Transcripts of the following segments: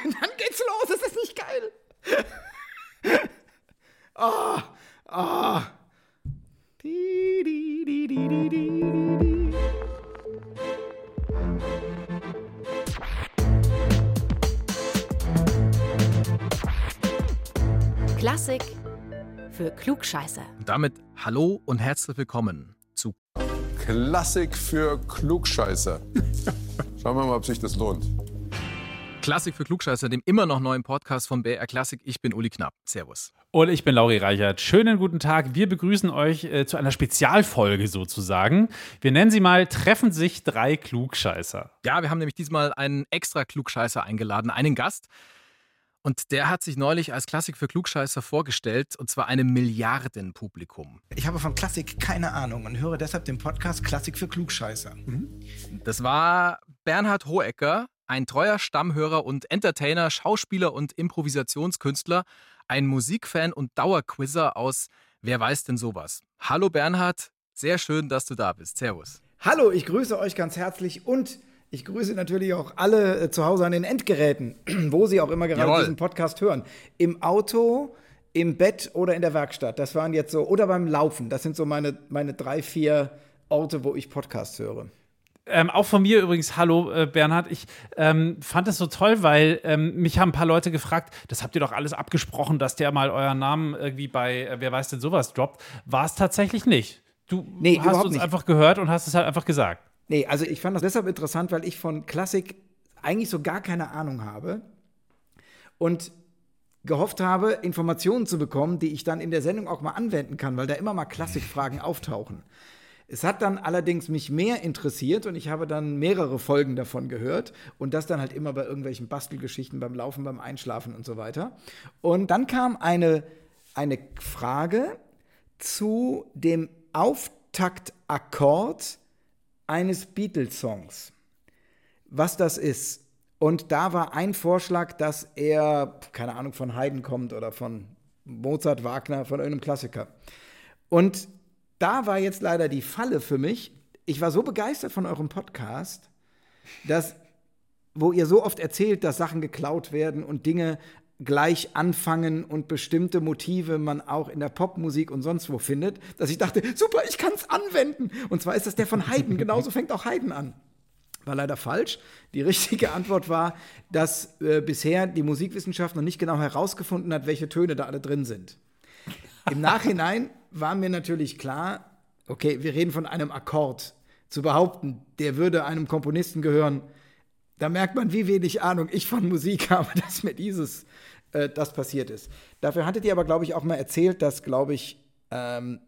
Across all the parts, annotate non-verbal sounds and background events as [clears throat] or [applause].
[laughs] dann geht's los. Ist das nicht geil? [laughs] Ah, oh, ah. Oh. Di, di, di, di, di, di. Klassik für Klugscheißer. Und damit hallo und herzlich willkommen zu Klassik für Klugscheißer. [laughs] Schauen wir mal, ob sich das lohnt. Klassik für Klugscheißer, dem immer noch neuen Podcast von BR Klassik. Ich bin Uli Knapp. Servus. Und ich bin Lauri Reichert. Schönen guten Tag. Wir begrüßen euch äh, zu einer Spezialfolge sozusagen. Wir nennen sie mal Treffen sich drei Klugscheißer. Ja, wir haben nämlich diesmal einen extra Klugscheißer eingeladen, einen Gast. Und der hat sich neulich als Klassik für Klugscheißer vorgestellt, und zwar einem Milliardenpublikum. Ich habe von Klassik keine Ahnung und höre deshalb den Podcast Klassik für Klugscheißer. Mhm. Das war Bernhard Hohecker, ein treuer Stammhörer und Entertainer, Schauspieler und Improvisationskünstler, ein Musikfan und Dauerquizzer aus Wer weiß denn sowas? Hallo Bernhard, sehr schön, dass du da bist. Servus. Hallo, ich grüße euch ganz herzlich und ich grüße natürlich auch alle äh, zu Hause an den Endgeräten, [clears throat] wo Sie auch immer gerade Jawohl. diesen Podcast hören. Im Auto, im Bett oder in der Werkstatt. Das waren jetzt so, oder beim Laufen. Das sind so meine, meine drei, vier Orte, wo ich Podcasts höre. Ähm, auch von mir übrigens, hallo äh, Bernhard. Ich ähm, fand es so toll, weil ähm, mich haben ein paar Leute gefragt, das habt ihr doch alles abgesprochen, dass der mal euren Namen irgendwie bei äh, Wer weiß denn sowas droppt. War es tatsächlich nicht. Du nee, hast uns nicht. einfach gehört und hast es halt einfach gesagt. Nee, also ich fand das deshalb interessant, weil ich von Klassik eigentlich so gar keine Ahnung habe und gehofft habe, Informationen zu bekommen, die ich dann in der Sendung auch mal anwenden kann, weil da immer mal Klassikfragen auftauchen. Es hat dann allerdings mich mehr interessiert und ich habe dann mehrere Folgen davon gehört und das dann halt immer bei irgendwelchen Bastelgeschichten beim Laufen, beim Einschlafen und so weiter. Und dann kam eine, eine Frage zu dem Auftaktakkord eines Beatles-Songs. Was das ist. Und da war ein Vorschlag, dass er, keine Ahnung, von Haydn kommt oder von Mozart, Wagner, von irgendeinem Klassiker. Und da war jetzt leider die Falle für mich. Ich war so begeistert von eurem Podcast, dass, wo ihr so oft erzählt, dass Sachen geklaut werden und Dinge gleich anfangen und bestimmte Motive man auch in der Popmusik und sonst wo findet, dass ich dachte, super, ich kann es anwenden. Und zwar ist das der von Haydn. Genauso [laughs] fängt auch Haydn an. War leider falsch. Die richtige Antwort war, dass äh, bisher die Musikwissenschaft noch nicht genau herausgefunden hat, welche Töne da alle drin sind. Im Nachhinein war mir natürlich klar, okay, wir reden von einem Akkord. Zu behaupten, der würde einem Komponisten gehören, da merkt man, wie wenig Ahnung ich von Musik habe, [laughs] dass mir dieses, äh, das passiert ist. Dafür hattet ihr aber, glaube ich, auch mal erzählt, dass, glaube ich, ähm,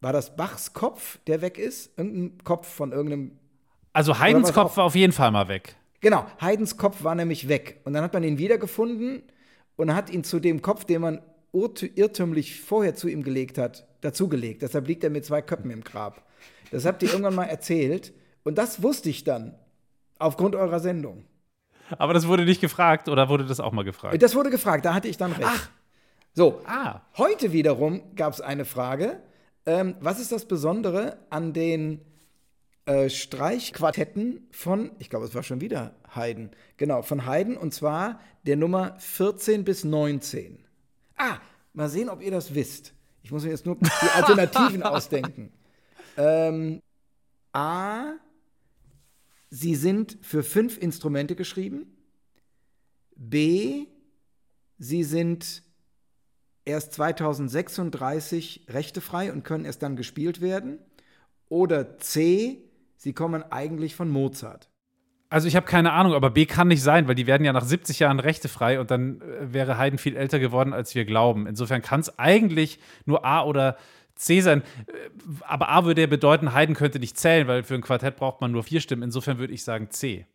war das Bachs Kopf, der weg ist? Irgendein Kopf von irgendeinem. Also Haydns Kopf war auf jeden Fall mal weg. Genau, Haydns Kopf war nämlich weg. Und dann hat man ihn wiedergefunden und hat ihn zu dem Kopf, den man irrtümlich vorher zu ihm gelegt hat, dazugelegt. Deshalb liegt er mit zwei Köpfen im Grab. Das habt ihr irgendwann mal erzählt. Und das wusste ich dann aufgrund eurer Sendung. Aber das wurde nicht gefragt oder wurde das auch mal gefragt? Das wurde gefragt, da hatte ich dann recht. Ach. So, ah. heute wiederum gab es eine Frage. Ähm, was ist das Besondere an den äh, Streichquartetten von, ich glaube, es war schon wieder Haydn, genau, von Haydn und zwar der Nummer 14 bis 19. Ah, mal sehen, ob ihr das wisst. Ich muss mir jetzt nur die Alternativen [laughs] ausdenken. Ähm, A, sie sind für fünf Instrumente geschrieben. B, sie sind erst 2036 rechtefrei und können erst dann gespielt werden. Oder C, sie kommen eigentlich von Mozart. Also ich habe keine Ahnung, aber B kann nicht sein, weil die werden ja nach 70 Jahren rechtefrei und dann äh, wäre Haydn viel älter geworden, als wir glauben. Insofern kann es eigentlich nur A oder C sein. Äh, aber A würde ja bedeuten, Haydn könnte nicht zählen, weil für ein Quartett braucht man nur vier Stimmen. Insofern würde ich sagen C.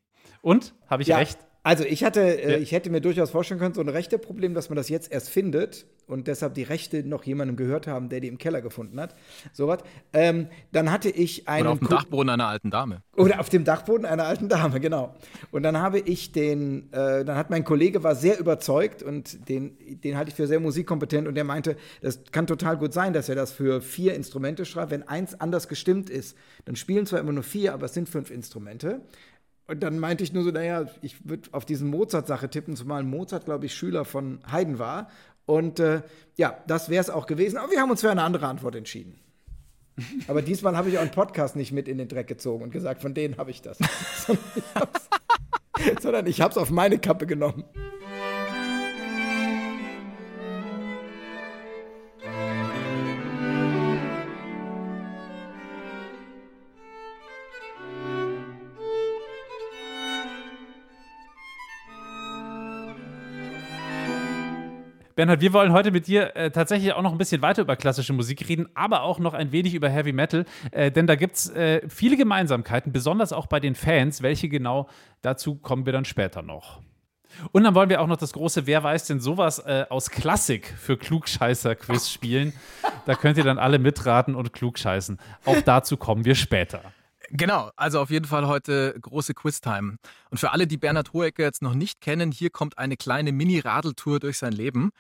Und? Habe ich ja. recht? Also ich hatte, äh, ja. ich hätte mir durchaus vorstellen können, so ein rechte Problem, dass man das jetzt erst findet und deshalb die Rechte noch jemandem gehört haben, der die im Keller gefunden hat. Sowas. Ähm, dann hatte ich einen. Oder auf dem Ko Dachboden einer alten Dame. Oder auf dem Dachboden einer alten Dame, genau. Und dann habe ich den, äh, dann hat mein Kollege war sehr überzeugt und den, den halte ich für sehr musikkompetent und der meinte, das kann total gut sein, dass er das für vier Instrumente schreibt. Wenn eins anders gestimmt ist, dann spielen zwar immer nur vier, aber es sind fünf Instrumente. Und dann meinte ich nur so, naja, ich würde auf diesen Mozart-Sache tippen, zumal Mozart, glaube ich, Schüler von Haydn war. Und äh, ja, das wäre es auch gewesen. Aber wir haben uns für eine andere Antwort entschieden. [laughs] Aber diesmal habe ich auch einen Podcast nicht mit in den Dreck gezogen und gesagt, von denen habe ich das. [laughs] Sondern ich habe es auf meine Kappe genommen. Bernhard, wir wollen heute mit dir äh, tatsächlich auch noch ein bisschen weiter über klassische Musik reden, aber auch noch ein wenig über Heavy Metal, äh, denn da gibt es äh, viele Gemeinsamkeiten, besonders auch bei den Fans. Welche genau, dazu kommen wir dann später noch. Und dann wollen wir auch noch das große Wer weiß denn sowas äh, aus Klassik für Klugscheißer-Quiz spielen. Da könnt ihr dann alle mitraten und klugscheißen. Auch dazu kommen wir später. Genau, also auf jeden Fall heute große Quiztime. Und für alle, die Bernhard Hohecker jetzt noch nicht kennen, hier kommt eine kleine Mini-Radeltour durch sein Leben.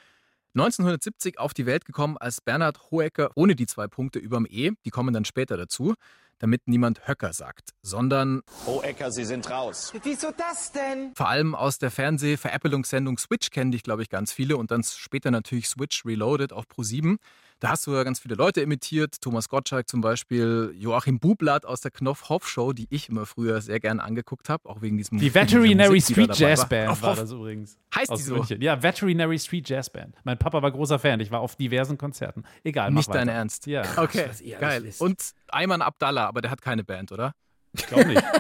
1970 auf die Welt gekommen als Bernhard Hohecker ohne die zwei Punkte überm E, die kommen dann später dazu, damit niemand Höcker sagt, sondern Hohecker, Sie sind raus. Wieso das denn? vor allem aus der Fernseh-Veräppelungssendung Switch kennen dich, glaube ich, ganz viele und dann später natürlich Switch Reloaded auf Pro7. Da hast du ja ganz viele Leute imitiert, Thomas Gottschalk zum Beispiel, Joachim Bublatt aus der Knopf-Hoff-Show, die ich immer früher sehr gern angeguckt habe, auch wegen diesem Die Veterinary Musik, die da Street Jazz war. Band war das übrigens. Heißt aus die so? München. Ja, Veterinary Street Jazz Band. Mein Papa war großer Fan. Ich war auf diversen Konzerten. Egal, mach Nicht dein weiter. Ernst. Ja, [laughs] Okay, was ihr alles geil. wisst. Und Ayman Abdallah, aber der hat keine Band, oder? ich glaube nicht. [laughs]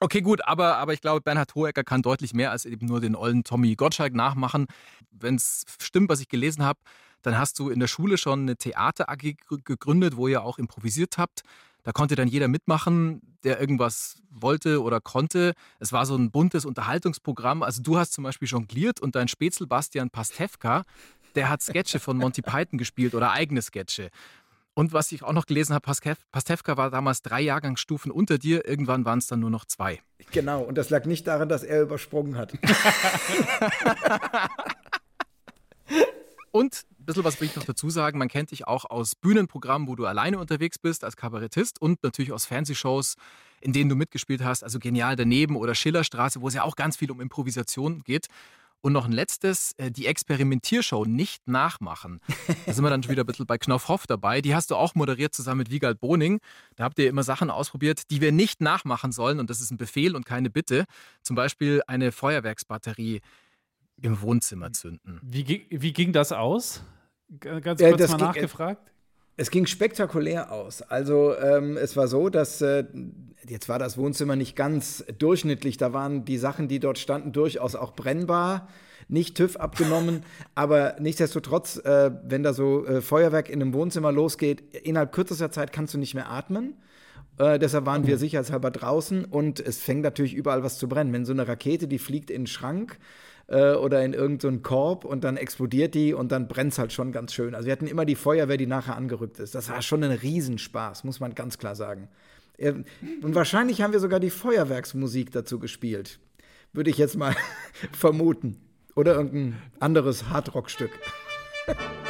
Okay, gut, aber, aber ich glaube, Bernhard Hohecker kann deutlich mehr als eben nur den ollen Tommy Gottschalk nachmachen. Wenn es stimmt, was ich gelesen habe, dann hast du in der Schule schon eine Theater-AG gr- gegründet, wo ihr auch improvisiert habt. Da konnte dann jeder mitmachen, der irgendwas wollte oder konnte. Es war so ein buntes Unterhaltungsprogramm. Also du hast zum Beispiel jongliert und dein Spätzl Bastian Pastewka, der hat Sketche von Monty Python gespielt oder eigene Sketche. Und was ich auch noch gelesen habe, Pastewka war damals drei Jahrgangsstufen unter dir. Irgendwann waren es dann nur noch zwei. Genau, und das lag nicht daran, dass er übersprungen hat. [laughs] Und ein bisschen was will ich noch dazu sagen. Man kennt dich auch aus Bühnenprogrammen, wo du alleine unterwegs bist als Kabarettist und natürlich aus Fernsehshows, in denen du mitgespielt hast. Also Genial daneben oder Schillerstraße, wo es ja auch ganz viel um Improvisation geht. Und noch ein letztes, äh, die Experimentiershow nicht nachmachen. Da sind wir dann schon wieder ein bisschen bei Knopfhoff dabei. Die hast du auch moderiert zusammen mit Wiegald Boning. Da habt ihr immer Sachen ausprobiert, die wir nicht nachmachen sollen. Und das ist ein Befehl und keine Bitte. Zum Beispiel eine Feuerwerksbatterie im Wohnzimmer zünden. Wie, wie ging das aus? Ganz Ja, kurz das mal ging- nachgefragt. Es ging spektakulär aus. Also ähm, es war so, dass äh, jetzt war das Wohnzimmer nicht ganz durchschnittlich. Da waren die Sachen, die dort standen, durchaus auch brennbar, nicht TÜV abgenommen. [laughs] aber nichtsdestotrotz, äh, wenn da so äh, Feuerwerk in einem Wohnzimmer losgeht, innerhalb kürzester Zeit kannst du nicht mehr atmen. Äh, deshalb waren wir sicherheitshalber draußen und es fängt natürlich überall was zu brennen. Wenn so eine Rakete, die fliegt in den Schrank äh, oder in irgendeinen Korb und dann explodiert die und dann brennt es halt schon ganz schön. Also wir hatten immer die Feuerwehr, die nachher angerückt ist. Das war schon ein Riesenspaß, muss man ganz klar sagen. Äh, Und wahrscheinlich haben wir sogar die Feuerwerksmusik dazu gespielt. Würde ich jetzt mal [laughs] vermuten. Oder irgendein anderes Hardrock-Stück. [laughs]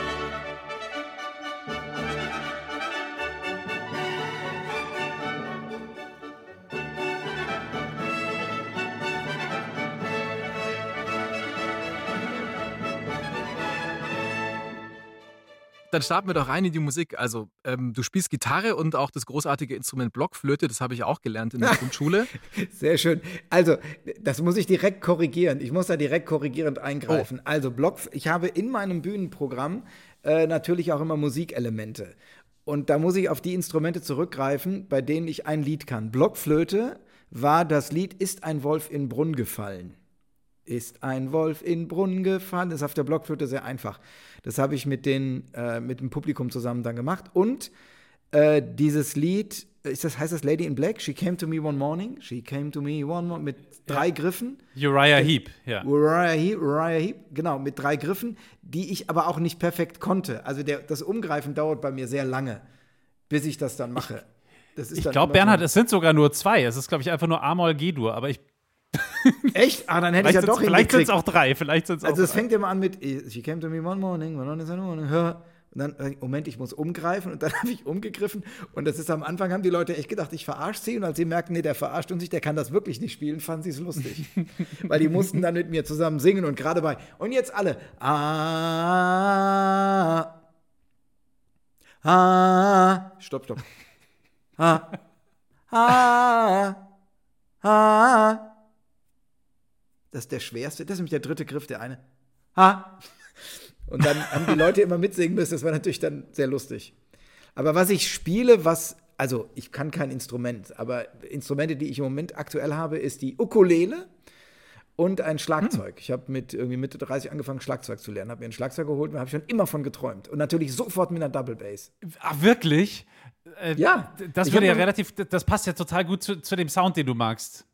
Dann starten wir doch rein in die Musik. Also, ähm, du spielst Gitarre und auch das großartige Instrument Blockflöte, das habe ich auch gelernt in der [laughs] Grundschule. Sehr schön. Also, das muss ich direkt korrigieren. Ich muss da direkt korrigierend eingreifen. Oh. Also, Block, ich habe in meinem Bühnenprogramm äh, natürlich auch immer Musikelemente. Und da muss ich auf die Instrumente zurückgreifen, bei denen ich ein Lied kann. Blockflöte war das Lied Ist ein Wolf in Brunn gefallen. Ist ein Wolf in Brunnen gefallen. Das ist auf der Blockflöte sehr einfach. Das habe ich mit, den, äh, mit dem Publikum zusammen dann gemacht. Und äh, dieses Lied, ist das, heißt das Lady in Black? She came to me one morning. She came to me one morning. Mit drei Griffen. Uriah Heep, ja. Uriah Heep, Uriah Heep, genau, mit drei Griffen, die ich aber auch nicht perfekt konnte. Also der, das Umgreifen dauert bei mir sehr lange, bis ich das dann mache. Das ist Ich glaube, Bernhard, es sind sogar nur zwei. Es ist, glaube ich, einfach nur A-Moll G-Dur. Aber ich, Echt? Ah, dann hätte ich vielleicht ja doch sind es auch drei. Vielleicht auch Also es drei. fängt immer an mit She came to me one morning, one morning, one morning, her, Und dann, äh, Moment, ich muss umgreifen und dann [laughs] habe ich umgegriffen. Und das ist am Anfang, haben die Leute echt gedacht, ich verarsche sie. Und als sie merken, nee, der verarscht uns nicht, der kann das wirklich nicht spielen, fanden sie es lustig. [laughs] Weil die mussten dann mit mir zusammen singen und gerade bei, und jetzt alle, ah, ah, stopp, stopp. Ah, ah, ah. Das ist der schwerste, das ist nämlich der dritte Griff, der eine. Ah. Und dann haben die Leute immer mitsingen müssen. Das war natürlich dann sehr lustig. Aber was ich spiele, was, also ich kann kein Instrument, aber Instrumente, die ich im Moment aktuell habe, ist die Ukulele und ein Schlagzeug. Ich habe mit irgendwie Mitte 30 angefangen, Schlagzeug zu lernen, habe mir ein Schlagzeug geholt und habe schon immer von geträumt. Und natürlich sofort mit einer Double Bass. Ach, wirklich? Äh, Ja. Das würde ja relativ, das passt ja total gut zu, zu dem Sound, den du magst.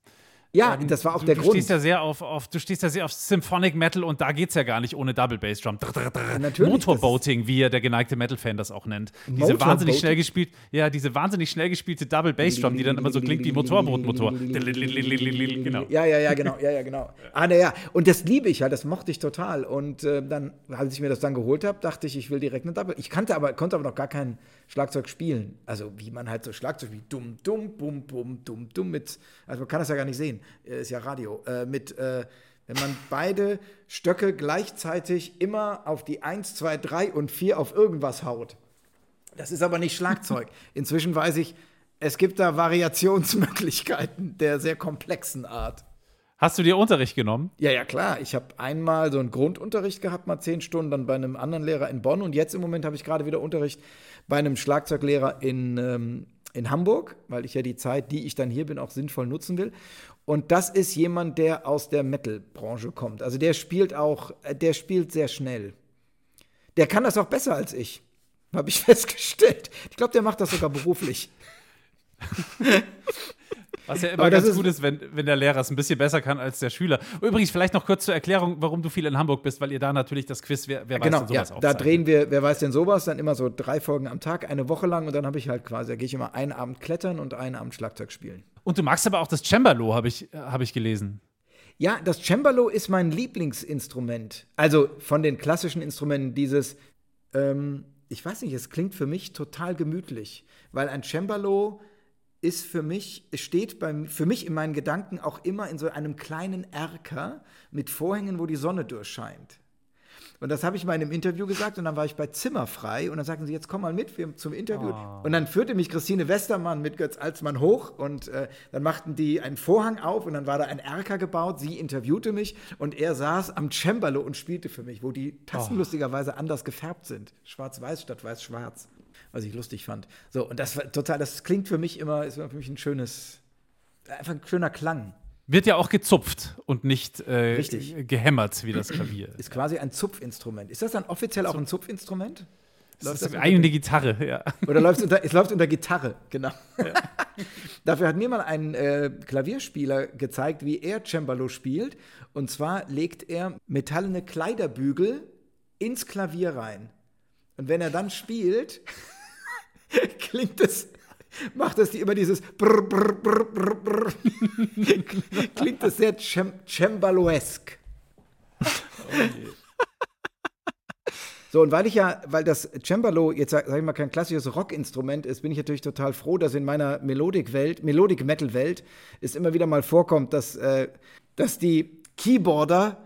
Ja, Ähm, das war auch du, der du Grund. Stehst ja sehr auf, auf, du stehst ja sehr auf Symphonic Metal und da geht's ja gar nicht ohne Double Bass Drum. Drr, drr, drr. natürlich, Motorboating, wie ja der geneigte Metal-Fan das auch nennt. Diese wahnsinnig schnell gespielt, ja, diese wahnsinnig schnell gespielte Double Bass Drum, die dann immer so klingt wie Motorbootmotor. Genau. Ja, ja, ja, genau, ja, ja, genau. Ah, na ja, und das liebe ich ja, das mochte ich total. Und äh, dann, als ich mir das dann geholt habe, dachte ich, ich will direkt eine Double. Ich kannte aber, konnte aber noch gar kein Schlagzeug spielen. Also wie man halt so Schlagzeug wie dumm, dumm, bum, bum, dumm, dumm mit, also man kann das ja gar nicht sehen, äh, ist ja Radio, äh, mit, äh, wenn man beide Stöcke gleichzeitig immer auf die 1, 2, 3 und 4 auf irgendwas haut. Das ist aber nicht Schlagzeug. [laughs] Inzwischen weiß ich, es gibt da Variationsmöglichkeiten der sehr komplexen Art. Hast du dir Unterricht genommen? Ja, ja, klar. Ich habe einmal so einen Grundunterricht gehabt, mal zehn Stunden, dann bei einem anderen Lehrer in Bonn. Und jetzt im Moment habe ich gerade wieder Unterricht bei einem Schlagzeuglehrer in, ähm, in Hamburg, weil ich ja die Zeit, die ich dann hier bin, auch sinnvoll nutzen will. Und das ist jemand, der aus der Metal-Branche kommt. Also der spielt auch, äh, der spielt sehr schnell. Der kann das auch besser als ich, habe ich [laughs] festgestellt. Ich glaube, der macht das sogar beruflich. [laughs] Was ja immer Aber ganz ist- gut ist, wenn, wenn der Lehrer es ein bisschen besser kann als der Schüler. Übrigens, vielleicht noch kurz zur Erklärung, warum du viel in Hamburg bist, weil ihr da natürlich das Quiz, wer, wer weiß Genau, denn ja, sowas da aufzeichnet. drehen wir, wer weiß denn sowas, dann immer so drei Folgen am Tag, eine Woche lang und dann habe ich halt quasi, da gehe ich immer einen Abend klettern und einen Abend Schlagzeug spielen. Und du magst aber auch das Cembalo, habe ich, hab ich gelesen. Ja, das Cembalo ist mein Lieblingsinstrument. Also von den klassischen Instrumenten dieses, ähm, ich weiß nicht, es klingt für mich total gemütlich, weil ein Cembalo ist für mich, steht beim, für mich in meinen Gedanken auch immer in so einem kleinen Erker mit Vorhängen, wo die Sonne durchscheint. Und das habe ich mal in einem Interview gesagt und dann war ich bei Zimmerfrei und dann sagten sie, jetzt komm mal mit wir, zum Interview. Und dann führte mich Christine Westermann mit Götz Alsmann hoch und äh, dann machten die einen Vorhang auf und dann war da ein Erker gebaut. Sie interviewte mich und er saß am Cembalo und spielte für mich, wo die Tasten lustigerweise anders gefärbt sind. Schwarz-Weiß statt weiß-schwarz. Was ich lustig fand. So, und das war total, das klingt für mich immer, ist für mich ein schönes, einfach ein schöner Klang. Wird ja auch gezupft und nicht äh, gehämmert wie das Klavier. Ist quasi ein Zupfinstrument. Ist das dann offiziell auch ein Zupfinstrument? Das ist eine Gitarre, ja. Oder läuft es unter, es läuft unter Gitarre, genau. [laughs] Dafür hat mir mal ein äh, Klavierspieler gezeigt, wie er Cembalo spielt. Und zwar legt er metallene Kleiderbügel ins Klavier rein. Und wenn er dann spielt, [laughs] klingt es, macht es die immer dieses Brr, Brr, Brr, Brr, Brr. [laughs] klingt es sehr Cem Cembaloesk. So, und weil ich ja, weil das Cembalo jetzt, sag sag ich mal, kein klassisches Rockinstrument ist, bin ich natürlich total froh, dass in meiner Melodik-Welt, Melodik-Metal-Welt, es immer wieder mal vorkommt, dass, äh, dass die Keyboarder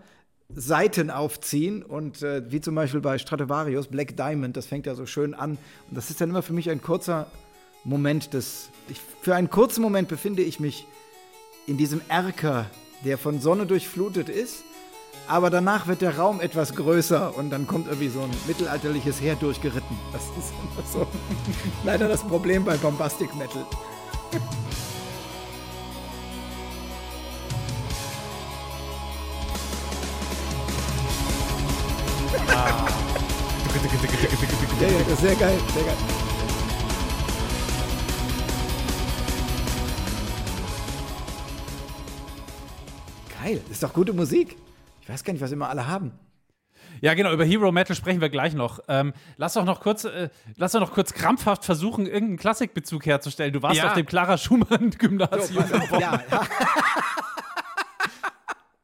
Seiten aufziehen und äh, wie zum Beispiel bei Stradivarius, Black Diamond, das fängt ja so schön an. Und das ist dann immer für mich ein kurzer Moment des. Ich, für einen kurzen Moment befinde ich mich in diesem Erker, der von Sonne durchflutet ist. Aber danach wird der Raum etwas größer und dann kommt irgendwie so ein mittelalterliches Heer durchgeritten. Das ist immer so [laughs] leider das Problem bei Bombastic Metal. Sehr geil, sehr geil. Geil, das ist doch gute Musik. Ich weiß gar nicht, was immer alle haben. Ja, genau, über Hero Metal sprechen wir gleich noch. Ähm, lass doch noch kurz, äh, lass doch noch kurz krampfhaft versuchen, irgendeinen Klassikbezug herzustellen. Du warst Ja. auf dem Clara Schumann Gymnasium. ja, ja. [laughs] [laughs]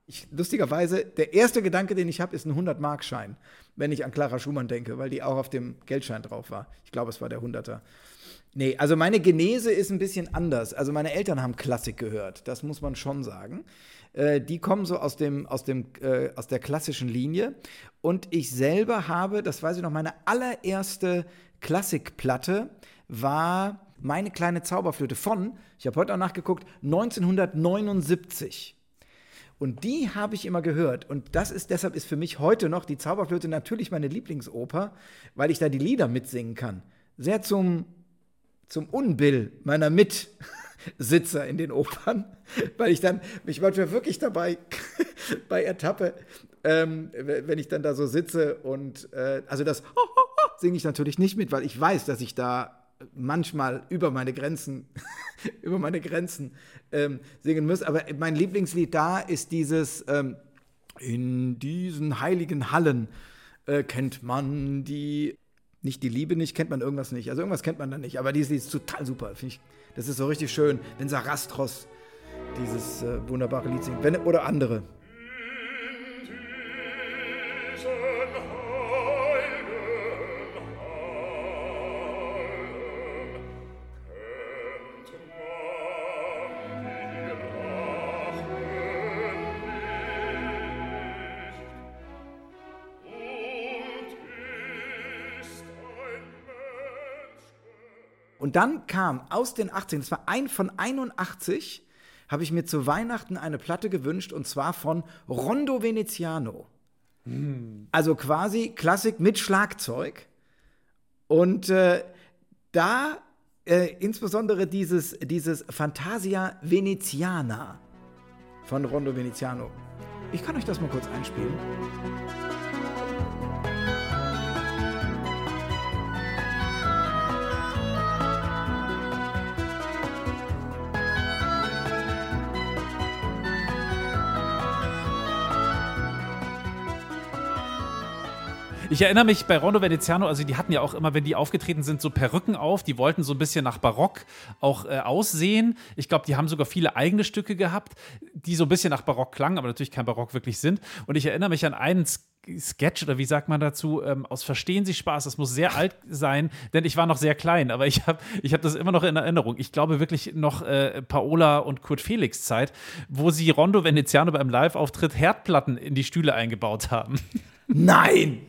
Ich, lustigerweise, der erste Gedanke, den ich habe, ist ein 100-Mark-Schein, wenn ich an Clara Schumann denke, weil die auch auf dem Geldschein drauf war. Ich glaube, es war der 100er. Nee, also meine Genese ist ein bisschen anders. Also meine Eltern haben Klassik gehört, das muss man schon sagen. Äh, die kommen so aus, dem, aus, dem, äh, aus der klassischen Linie. Und ich selber habe, das weiß ich noch, meine allererste Klassikplatte war meine kleine Zauberflöte von, ich habe heute auch nachgeguckt, 1979. Und die habe ich immer gehört. Und das ist deshalb ist für mich heute noch die Zauberflöte natürlich meine Lieblingsoper, weil ich da die Lieder mitsingen kann. Sehr zum, zum Unbill meiner Mitsitzer in den Opern, [laughs] weil ich dann mich manchmal wirklich dabei [laughs] bei ertappe, ähm, wenn ich dann da so sitze und äh, also das [laughs] singe ich natürlich nicht mit, weil ich weiß, dass ich da manchmal über meine Grenzen, [laughs] über meine Grenzen ähm, singen muss. Aber mein Lieblingslied da ist dieses ähm, In diesen heiligen Hallen äh, kennt man die, nicht die Liebe nicht, kennt man irgendwas nicht. Also irgendwas kennt man dann nicht. Aber dieses Lied ist total super, ich. Das ist so richtig schön, wenn Sarastros dieses äh, wunderbare Lied singt. Wenn, oder andere. Und dann kam aus den 80ern, das war ein von 81, habe ich mir zu Weihnachten eine Platte gewünscht und zwar von Rondo Veneziano. Also quasi Klassik mit Schlagzeug. Und äh, da äh, insbesondere dieses, dieses Fantasia Veneziana von Rondo Veneziano. Ich kann euch das mal kurz einspielen. Ich erinnere mich bei Rondo Veneziano, also die hatten ja auch immer, wenn die aufgetreten sind, so Perücken auf. Die wollten so ein bisschen nach Barock auch äh, aussehen. Ich glaube, die haben sogar viele eigene Stücke gehabt, die so ein bisschen nach Barock klangen, aber natürlich kein Barock wirklich sind. Und ich erinnere mich an einen Sketch oder wie sagt man dazu, ähm, aus Verstehen Sie Spaß, das muss sehr alt sein, denn ich war noch sehr klein, aber ich habe ich hab das immer noch in Erinnerung. Ich glaube wirklich noch äh, Paola und Kurt Felix Zeit, wo sie Rondo Veneziano beim Live-Auftritt Herdplatten in die Stühle eingebaut haben. Nein!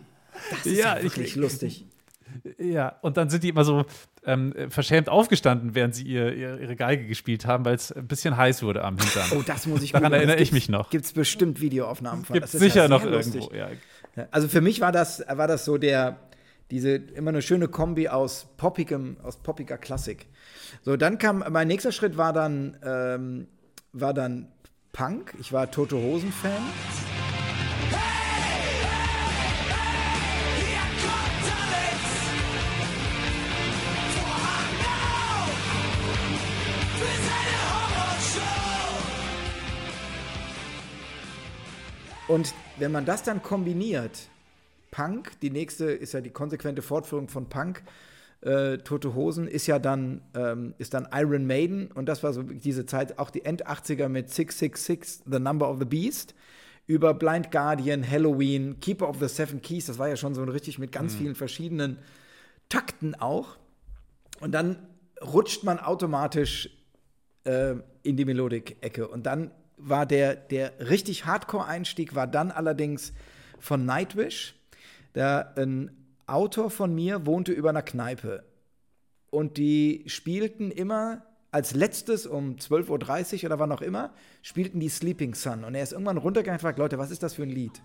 Das ist Ja, ja, wirklich ich- lustig. Ja, und dann sind die immer so ähm, verschämt aufgestanden, während sie ihr, ihr, ihre Geige gespielt haben, weil es ein bisschen heiß wurde am Hintern. Oh, das muss ich Daran erinnere ich mich noch. Gibt es bestimmt Videoaufnahmen von. Gibt ist sicher ja noch lustig. irgendwo. Ja. Also für mich war das, war das so der, diese immer eine schöne Kombi aus poppigem, aus poppiger Klassik. So, dann kam, mein nächster Schritt war dann, ähm, war dann Punk. Ich war Tote Hosen Fan. Und wenn man das dann kombiniert, Punk, die nächste ist ja die konsequente Fortführung von Punk, äh, Tote Hosen ist ja dann, ähm, ist dann Iron Maiden und das war so diese Zeit, auch die End-80er mit 666, The Number of the Beast, über Blind Guardian, Halloween, Keeper of the Seven Keys, das war ja schon so richtig mit ganz vielen verschiedenen Takten auch. Und dann rutscht man automatisch äh, in die Melodik-Ecke. Und dann war der, der richtig Hardcore-Einstieg war dann allerdings von Nightwish. Da ein Autor von mir wohnte über einer Kneipe. Und die spielten immer als letztes um 12.30 Uhr oder wann auch immer, spielten die Sleeping Sun. Und er ist irgendwann runtergegangen und fragt, Leute, was ist das für ein Lied?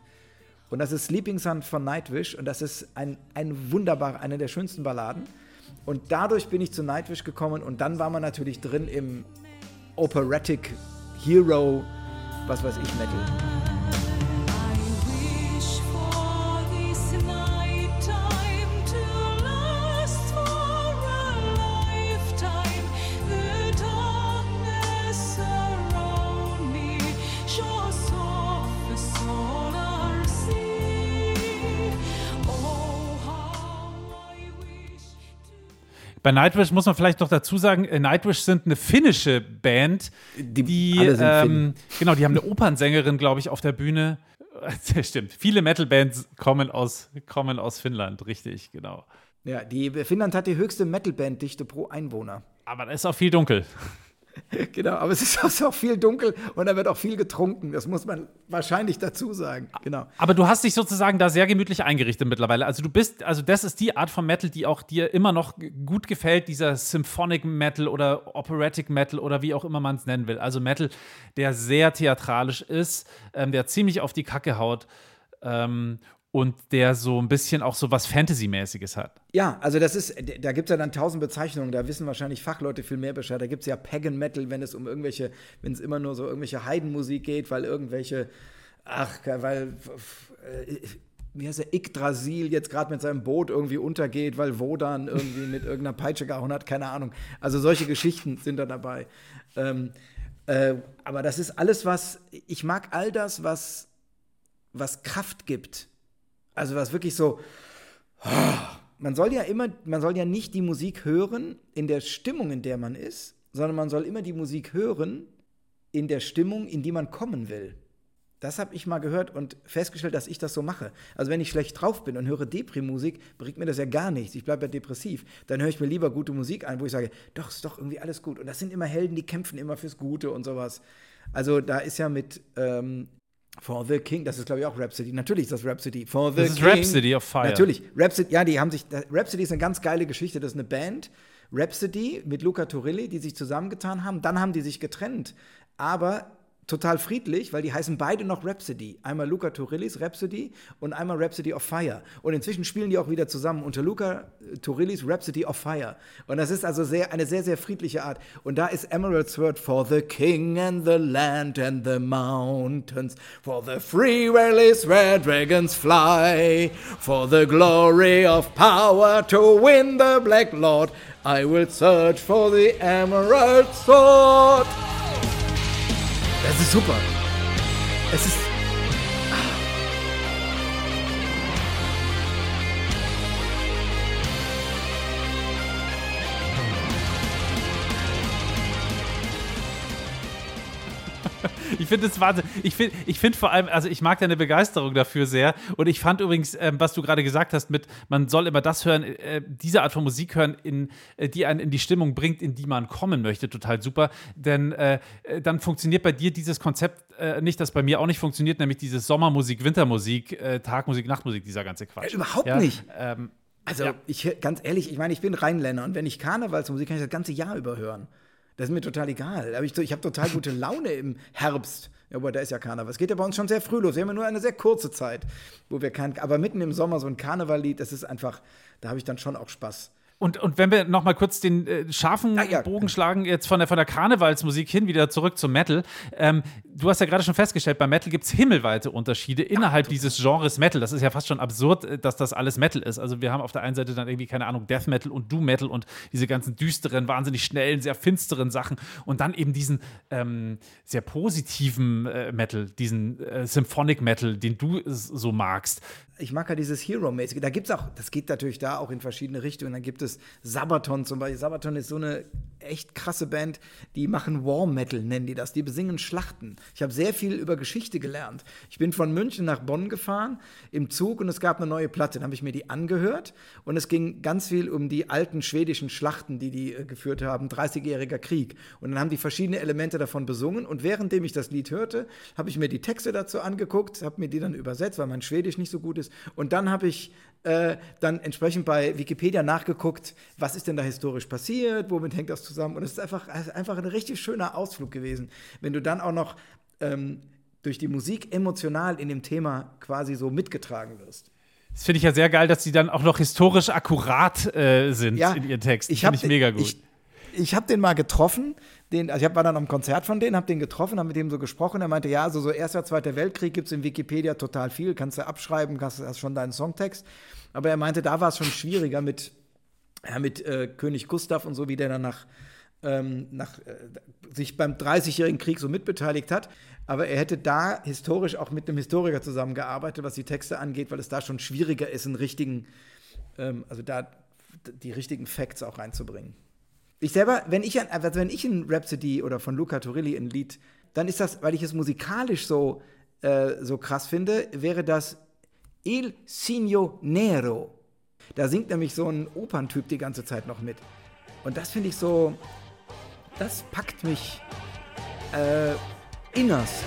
Und das ist Sleeping Sun von Nightwish und das ist ein, ein wunderbar, eine der schönsten Balladen. Und dadurch bin ich zu Nightwish gekommen und dann war man natürlich drin im Operatic Hero, was weiß ich, Metal. Bei Nightwish muss man vielleicht noch dazu sagen, äh, Nightwish sind eine finnische Band, die, sind ähm, genau, die haben eine Opernsängerin, glaube ich, auf der Bühne. [laughs] Das stimmt. Viele Metal-Bands kommen aus, kommen aus Finnland, richtig, genau. Ja, die Finnland hat die höchste Metalband-Dichte pro Einwohner. Aber da ist auch viel dunkel. [laughs] Genau, aber es ist auch viel dunkel und da wird auch viel getrunken. Das muss man wahrscheinlich dazu sagen. Genau. Aber du hast dich sozusagen da sehr gemütlich eingerichtet mittlerweile. Also du bist, also das ist die Art von Metal, die auch dir immer noch gut gefällt, dieser Symphonic Metal oder Operatic Metal oder wie auch immer man es nennen will. Also Metal, der sehr theatralisch ist, ähm, der ziemlich auf die Kacke haut ähm, und der so ein bisschen auch so was Fantasy-mäßiges hat. Ja, also das ist, da gibt es ja dann tausend Bezeichnungen, da wissen wahrscheinlich Fachleute viel mehr Bescheid. Da gibt es ja Pagan Metal, wenn es um irgendwelche, wenn es immer nur so irgendwelche Heidenmusik geht, weil irgendwelche, ach, weil, äh, wie heißt der, Yggdrasil jetzt gerade mit seinem Boot irgendwie untergeht, weil Wodan irgendwie mit [laughs] irgendeiner Peitsche gehauen hat, keine Ahnung. Also solche Geschichten sind da dabei. Ähm, äh, aber das ist alles, was, ich mag all das, was, was Kraft gibt. Also was wirklich so, man soll ja immer, man soll ja nicht die Musik hören in der Stimmung, in der man ist, sondern man soll immer die Musik hören in der Stimmung, in die man kommen will. Das habe ich mal gehört und festgestellt, dass ich das so mache. Also wenn ich schlecht drauf bin und höre Depri-Musik, bringt mir das ja gar nichts. Ich bleibe ja depressiv. Dann höre ich mir lieber gute Musik ein, wo ich sage, doch, ist doch irgendwie alles gut. Und das sind immer Helden, die kämpfen immer fürs Gute und sowas. Also da ist ja mit ähm, For the King, das ist glaube ich auch Rhapsody. Natürlich ist das Rhapsody. For the Das ist King. Rhapsody of Fire. Natürlich. Rhapsody, ja, die haben sich. Rhapsody ist eine ganz geile Geschichte. Das ist eine Band, Rhapsody mit Luca Turilli, die sich zusammengetan haben. Dann haben die sich getrennt. Aber total friedlich, weil die heißen beide noch Rhapsody. Einmal Luca Turillis Rhapsody und einmal Rhapsody of Fire. Und inzwischen spielen die auch wieder zusammen unter Luca Turillis Rhapsody of Fire. Und das ist also sehr, eine sehr, sehr friedliche Art. Und da ist Emerald's Word for the king and the land and the mountains, for the free valleys where dragons fly, for the glory of power to win the Black Lord. I will search for the Emerald Sword. Das ist super. Es ist. Ich finde es Wahnsinn. Ich finde ich find vor allem, also ich mag deine Begeisterung dafür sehr. Und ich fand übrigens, ähm, was du gerade gesagt hast, mit man soll immer das hören, äh, diese Art von Musik hören, in, äh, die einen in die Stimmung bringt, in die man kommen möchte, total super. Denn äh, äh, dann funktioniert bei dir dieses Konzept äh, nicht, das bei mir auch nicht funktioniert, nämlich dieses Sommermusik, Wintermusik, äh, Tagmusik, Nachtmusik, dieser ganze Quatsch. Ja, überhaupt nicht. Ähm, Also, ich ganz ehrlich, ich meine, ich bin Rheinländer und wenn ich Karnevalsmusik kann ich das ganze Jahr über hören. Das ist mir total egal. Aber ich, ich habe total gute Laune im Herbst. Ja, aber da ist ja Karneval. Es geht ja bei uns schon sehr früh los. Wir haben ja nur eine sehr kurze Zeit, wo wir kein. Aber mitten im Sommer so ein Karnevallied, das ist einfach, da habe ich dann schon auch Spaß. Und, und wenn wir noch mal kurz den äh, scharfen Ah, ja. Bogen schlagen, jetzt von der, von der Karnevalsmusik hin wieder zurück zum Metal. Ähm, du hast ja gerade schon festgestellt, bei Metal gibt es himmelweite Unterschiede innerhalb dieses Genres Metal. Das ist ja fast schon absurd, äh, dass das alles Metal ist. Also wir haben auf der einen Seite dann irgendwie, keine Ahnung, Death Metal und Doom Metal und diese ganzen düsteren, wahnsinnig schnellen, sehr finsteren Sachen. Und dann eben diesen ähm, sehr positiven äh, Metal, diesen äh, Symphonic Metal, den du so magst. Ich mag ja dieses Hero-mäßige. Da gibt es auch, das geht natürlich da auch in verschiedene Richtungen. Dann gibt es Sabaton zum Beispiel. Sabaton ist so eine echt krasse Band, die machen War Metal, nennen die das. Die besingen Schlachten. Ich habe sehr viel über Geschichte gelernt. Ich bin von München nach Bonn gefahren im Zug und es gab eine neue Platte. Dann habe ich mir die angehört und es ging ganz viel um die alten schwedischen Schlachten, die die äh, geführt haben, 30-jähriger Krieg. Und dann haben die verschiedene Elemente davon besungen und währenddem ich das Lied hörte, habe ich mir die Texte dazu angeguckt, habe mir die dann übersetzt, weil mein Schwedisch nicht so gut ist. Und dann habe ich äh, dann entsprechend bei Wikipedia nachgeguckt, was ist denn da historisch passiert, womit hängt das zusammen. Und es ist einfach, es ist einfach ein richtig schöner Ausflug gewesen, wenn du dann auch noch ähm, durch die Musik emotional in dem Thema quasi so mitgetragen wirst. Das finde ich ja sehr geil, dass die dann auch noch historisch akkurat äh, sind in ihren Texten. Ich Finde ich mega gut. Ich, ich habe den mal getroffen. Den, also ich hab, war dann am Konzert von denen, habe den getroffen, habe mit dem so gesprochen. Er meinte, ja, also so Erster, Zweiter Weltkrieg gibt es in Wikipedia total viel. Kannst du abschreiben, hast, hast schon deinen Songtext. Aber er meinte, da war es schon schwieriger mit, ja, mit äh, König Gustav und so, wie der dann nach, ähm, nach, äh, sich beim 30-jährigen Krieg so mitbeteiligt hat. Aber er hätte da historisch auch mit einem Historiker zusammengearbeitet, was die Texte angeht, weil es da schon schwieriger ist, einen richtigen, ähm, also da die richtigen Facts auch reinzubringen. Ich selber, wenn ich, ein, also wenn ich ein Rhapsody oder von Luca Turilli ein Lied, dann ist das, weil ich es musikalisch so, äh, so krass finde, wäre das Il Signo Nero. Da singt nämlich so ein Operntyp die ganze Zeit noch mit. Und das finde ich so, das packt mich äh, innerst.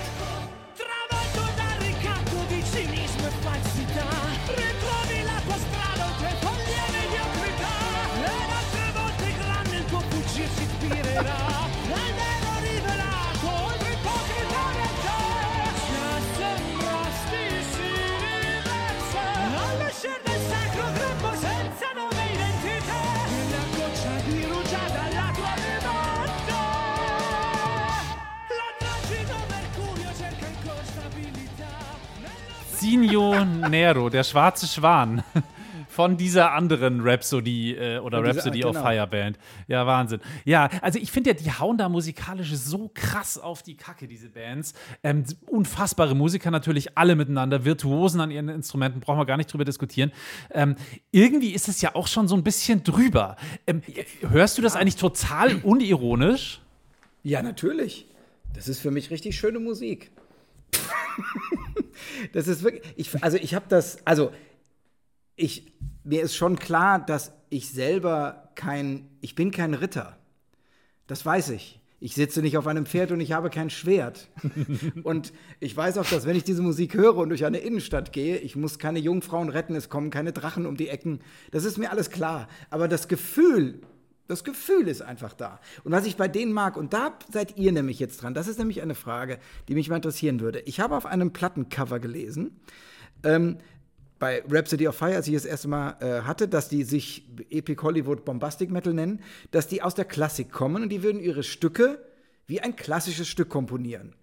Sinio Nero, der schwarze Schwan. [laughs] Von dieser anderen Rhapsody äh, oder dieser- Rhapsody of genau. Fire Band. Ja, Wahnsinn. Ja, also ich finde ja, die hauen da musikalisch so krass auf die Kacke, diese Bands. Ähm, unfassbare Musiker natürlich, alle miteinander, Virtuosen an ihren Instrumenten, brauchen wir gar nicht drüber diskutieren. Ähm, irgendwie ist es ja auch schon so ein bisschen drüber. Ähm, hörst du das eigentlich total unironisch? Ja, natürlich. Das ist für mich richtig schöne Musik. [laughs] das ist wirklich. Ich, also ich habe das. Also ich mir ist schon klar, dass ich selber kein. Ich bin kein Ritter. Das weiß ich. Ich sitze nicht auf einem Pferd und ich habe kein Schwert. [laughs] und ich weiß auch, dass wenn ich diese Musik höre und durch eine Innenstadt gehe, ich muss keine Jungfrauen retten, es kommen keine Drachen um die Ecken. Das ist mir alles klar. Aber das Gefühl, das Gefühl ist einfach da. Und was ich bei denen mag, und da seid ihr nämlich jetzt dran, das ist nämlich eine Frage, die mich mal interessieren würde. Ich habe auf einem Plattencover gelesen, ähm, bei Rhapsody of Fire, als ich das erste Mal äh, hatte, dass die sich Epic Hollywood Bombastic Metal nennen, dass die aus der Klassik kommen und die würden ihre Stücke wie ein klassisches Stück komponieren.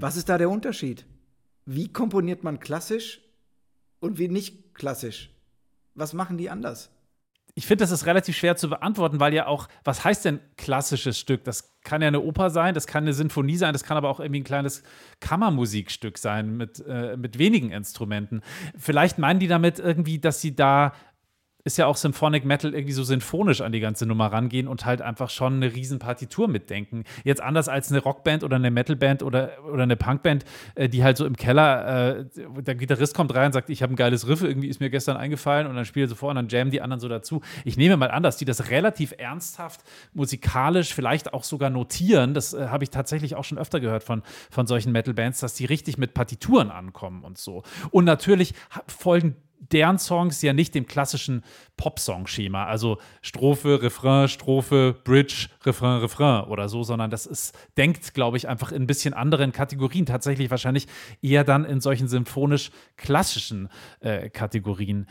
Was ist da der Unterschied? Wie komponiert man klassisch und wie nicht klassisch? Was machen die anders? Ich finde, das ist relativ schwer zu beantworten, weil ja auch, was heißt denn klassisches Stück? Das kann ja eine Oper sein, das kann eine Sinfonie sein, das kann aber auch irgendwie ein kleines Kammermusikstück sein mit, äh, mit wenigen Instrumenten. Vielleicht meinen die damit irgendwie, dass sie da ist ja auch Symphonic Metal irgendwie so sinfonisch an die ganze Nummer rangehen und halt einfach schon eine riesen Partitur mitdenken. Jetzt anders als eine Rockband oder eine Metalband oder, oder eine Punkband, äh, die halt so im Keller, äh, der Gitarrist kommt rein und sagt, ich habe ein geiles Riff, irgendwie ist mir gestern eingefallen und dann spielt er so vor und dann jammen die anderen so dazu. Ich nehme mal an, dass die das relativ ernsthaft, musikalisch, vielleicht auch sogar notieren. Das äh, habe ich tatsächlich auch schon öfter gehört von, von solchen Metal-Bands, dass die richtig mit Partituren ankommen und so. Und natürlich folgen deren Songs ja nicht dem klassischen Popsong-Schema, also Strophe, Refrain, Strophe, Bridge, Refrain, Refrain oder so, sondern das ist, denkt, glaube ich, einfach in ein bisschen anderen Kategorien, tatsächlich wahrscheinlich eher dann in solchen symphonisch-klassischen äh, Kategorien.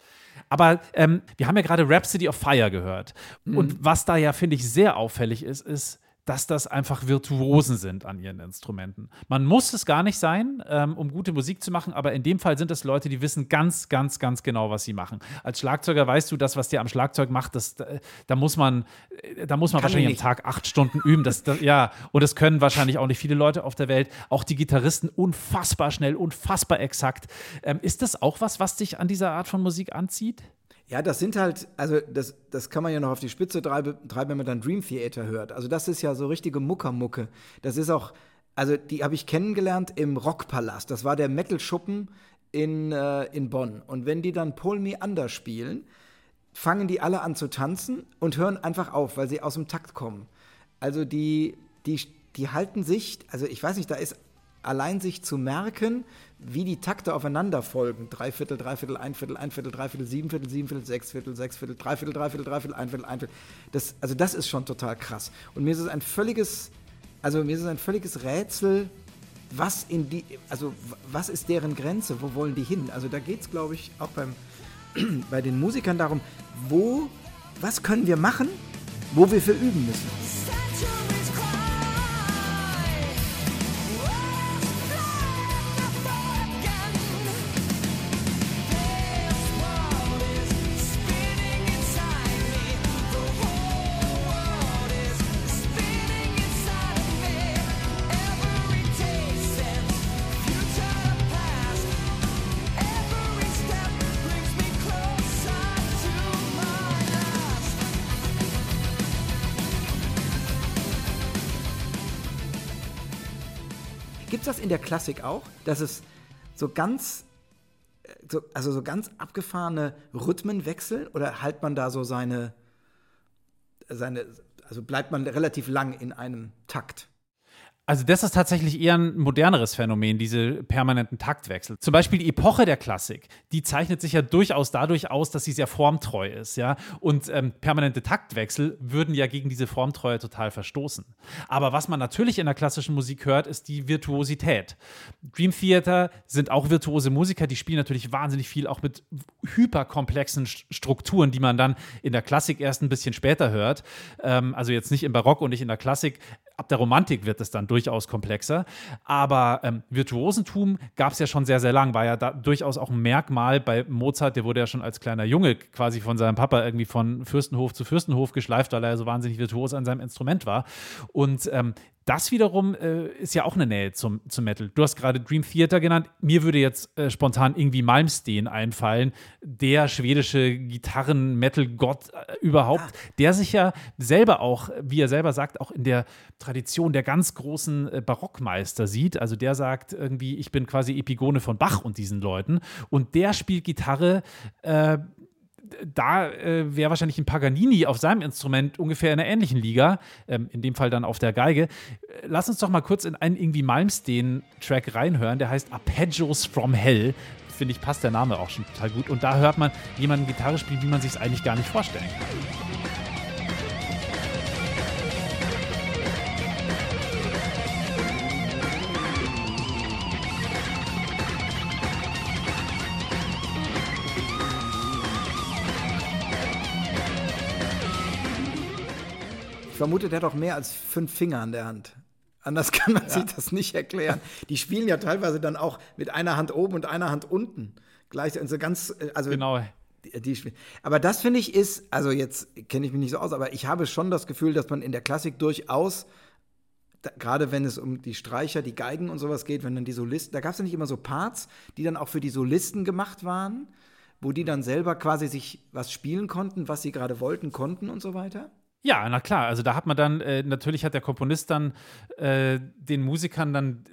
Aber ähm, wir haben ja gerade Rhapsody of Fire gehört. Und was da ja, finde ich, sehr auffällig ist, ist, dass das einfach Virtuosen sind an ihren Instrumenten. Man muss es gar nicht sein, ähm, um gute Musik zu machen, aber in dem Fall sind es Leute, die wissen ganz, ganz, ganz genau, was sie machen. Als Schlagzeuger weißt du, das, was der am Schlagzeug macht, das, da, muss man, äh, da muss man Kann wahrscheinlich am. Tag acht Stunden üben. Das, das, ja, und das können wahrscheinlich auch nicht viele Leute auf der Welt. Auch die Gitarristen unfassbar schnell, unfassbar exakt. Ähm, ist das auch was, was dich an dieser Art von Musik anzieht? Ja, das sind halt, also das, das kann man ja noch auf die Spitze treiben, wenn man dann Dream Theater hört. Also das ist ja so richtige Muckermucke. Das ist auch, also die habe ich kennengelernt im Rockpalast. Das war der Metal-Schuppen in, äh, in Bonn. Und wenn die dann Pull Me Under spielen, fangen die alle an zu tanzen und hören einfach auf, weil sie aus dem Takt kommen. Also die, die, die halten sich, also ich weiß nicht, da ist allein sich zu merken, wie die Takte aufeinander folgen. Dreiviertel, Dreiviertel, ein Viertel, ein Viertel, Dreiviertel, sieben Viertel, sieben Viertel, sechs Viertel, sechs Viertel, Dreiviertel, Dreiviertel, Dreiviertel, ein Viertel, ein Viertel. Das, also das ist schon total krass. Und mir ist es ein völliges, also mir ist es ein völliges Rätsel, was in die, also was ist deren Grenze, wo wollen die hin? Also da geht es, glaube ich, auch beim, [clears throat] bei den Musikern darum, wo, was können wir machen, wo wir für üben müssen. Der Klassik auch, dass es so ganz, äh, so, also so ganz abgefahrene Rhythmen wechseln oder halt man da so seine, seine, also bleibt man relativ lang in einem Takt? Also das ist tatsächlich eher ein moderneres Phänomen, diese permanenten Taktwechsel. Zum Beispiel die Epoche der Klassik, die zeichnet sich ja durchaus dadurch aus, dass sie sehr formtreu ist, ja. Und ähm, permanente Taktwechsel würden ja gegen diese Formtreue total verstoßen. Aber was man natürlich in der klassischen Musik hört, ist die Virtuosität. Dream Theater sind auch virtuose Musiker, die spielen natürlich wahnsinnig viel auch mit hyperkomplexen St- Strukturen, die man dann in der Klassik erst ein bisschen später hört. Ähm, also jetzt nicht im Barock und nicht in der Klassik. Ab der Romantik wird es dann durchaus komplexer. Aber ähm, Virtuosentum gab es ja schon sehr, sehr lang. War ja da durchaus auch ein Merkmal bei Mozart. Der wurde ja schon als kleiner Junge quasi von seinem Papa irgendwie von Fürstenhof zu Fürstenhof geschleift, weil er so wahnsinnig virtuos an seinem Instrument war. Und ähm, das wiederum äh, ist ja auch eine Nähe zum, zum Metal. Du hast gerade Dream Theater genannt. Mir würde jetzt äh, spontan irgendwie Malmsteen einfallen, der schwedische Gitarren-Metal-Gott äh, überhaupt, der sich ja selber auch, wie er selber sagt, auch in der Tradition der ganz großen äh, Barockmeister sieht. Also der sagt irgendwie, ich bin quasi Epigone von Bach und diesen Leuten. Und der spielt Gitarre. Da äh, wäre wahrscheinlich ein Paganini auf seinem Instrument ungefähr in einer ähnlichen Liga, ähm, in dem Fall dann auf der Geige. Äh, Lass uns doch mal kurz in einen irgendwie Malmsteen-Track reinhören, der heißt Arpeggios from Hell. Finde ich, passt der Name auch schon total gut. Und da hört man jemanden Gitarre spielen, wie man sich es eigentlich gar nicht vorstellen kann. Ich vermute, der hat auch mehr als fünf Finger an der Hand. Anders [laughs] kann man sich das nicht erklären. Die spielen ja teilweise dann auch mit einer Hand oben und einer Hand unten. Gleich, also ganz, äh, also Genau. die, die spielen. Aber das finde ich ist, also jetzt kenne ich mich nicht so aus, aber ich habe schon das Gefühl, dass man in der Klassik durchaus, gerade wenn es um die Streicher, die Geigen und sowas geht, wenn dann die Solisten, da gab es ja nicht immer so Parts, die dann auch für die Solisten gemacht waren, wo die dann selber quasi sich was spielen konnten, was sie gerade wollten, konnten und so weiter. Ja, na klar. Also da hat man dann, äh, natürlich hat der Komponist dann äh, den Musikern dann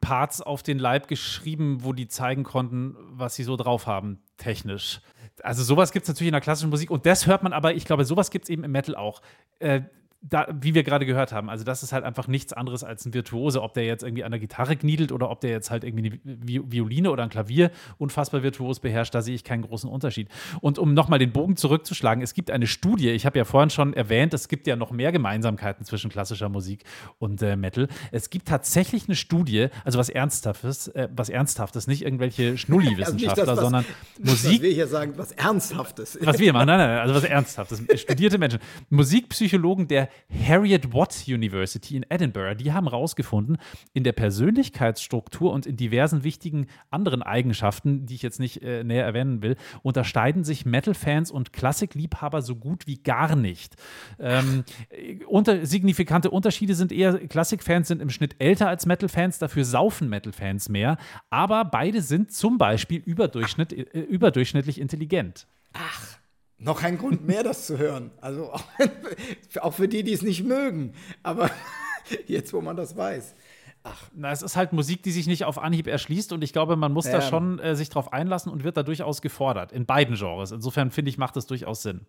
Parts auf den Leib geschrieben, wo die zeigen konnten, was sie so drauf haben, technisch. Also sowas gibt es natürlich in der klassischen Musik und das hört man aber, ich glaube, sowas gibt es eben im Metal auch. Äh, da, wie wir gerade gehört haben, also das ist halt einfach nichts anderes als ein Virtuose, ob der jetzt irgendwie an der Gitarre kniedelt oder ob der jetzt halt irgendwie eine Vi Violine oder ein Klavier unfassbar virtuos beherrscht, da sehe ich keinen großen Unterschied. Und um nochmal den Bogen zurückzuschlagen, es gibt eine Studie, ich habe ja vorhin schon erwähnt, es gibt ja noch mehr Gemeinsamkeiten zwischen klassischer Musik und äh, Metal. Es gibt tatsächlich eine Studie, also was Ernsthaftes, äh, was Ernsthaftes, nicht irgendwelche Schnulli-Wissenschaftler, [laughs] Also sondern Musik Was wir hier sagen, was Ernsthaftes. was wir machen, nein, nein, also was Ernsthaftes. Studierte Menschen. Musikpsychologen der Harriet Watt University in Edinburgh, die haben herausgefunden, in der Persönlichkeitsstruktur und in diversen wichtigen anderen Eigenschaften, die ich jetzt nicht äh, näher erwähnen will, unterscheiden sich Metal-Fans und Klassikliebhaber so gut wie gar nicht. Ähm, äh, unter, signifikante Unterschiede sind eher, Klassikfans sind im Schnitt älter als Metal-Fans, dafür saufen Metal-Fans mehr, aber beide sind zum Beispiel überdurchschnitt, äh, überdurchschnittlich intelligent. Noch ein Grund mehr, das zu hören. Also auch, auch für die, die es nicht mögen. Aber [laughs] jetzt, wo man das weiß. Na, es ist halt Musik, die sich nicht auf Anhieb erschließt und ich glaube, man muss da Ja. schon äh, sich drauf einlassen und wird da durchaus gefordert, in beiden Genres. Insofern finde ich, macht das durchaus Sinn.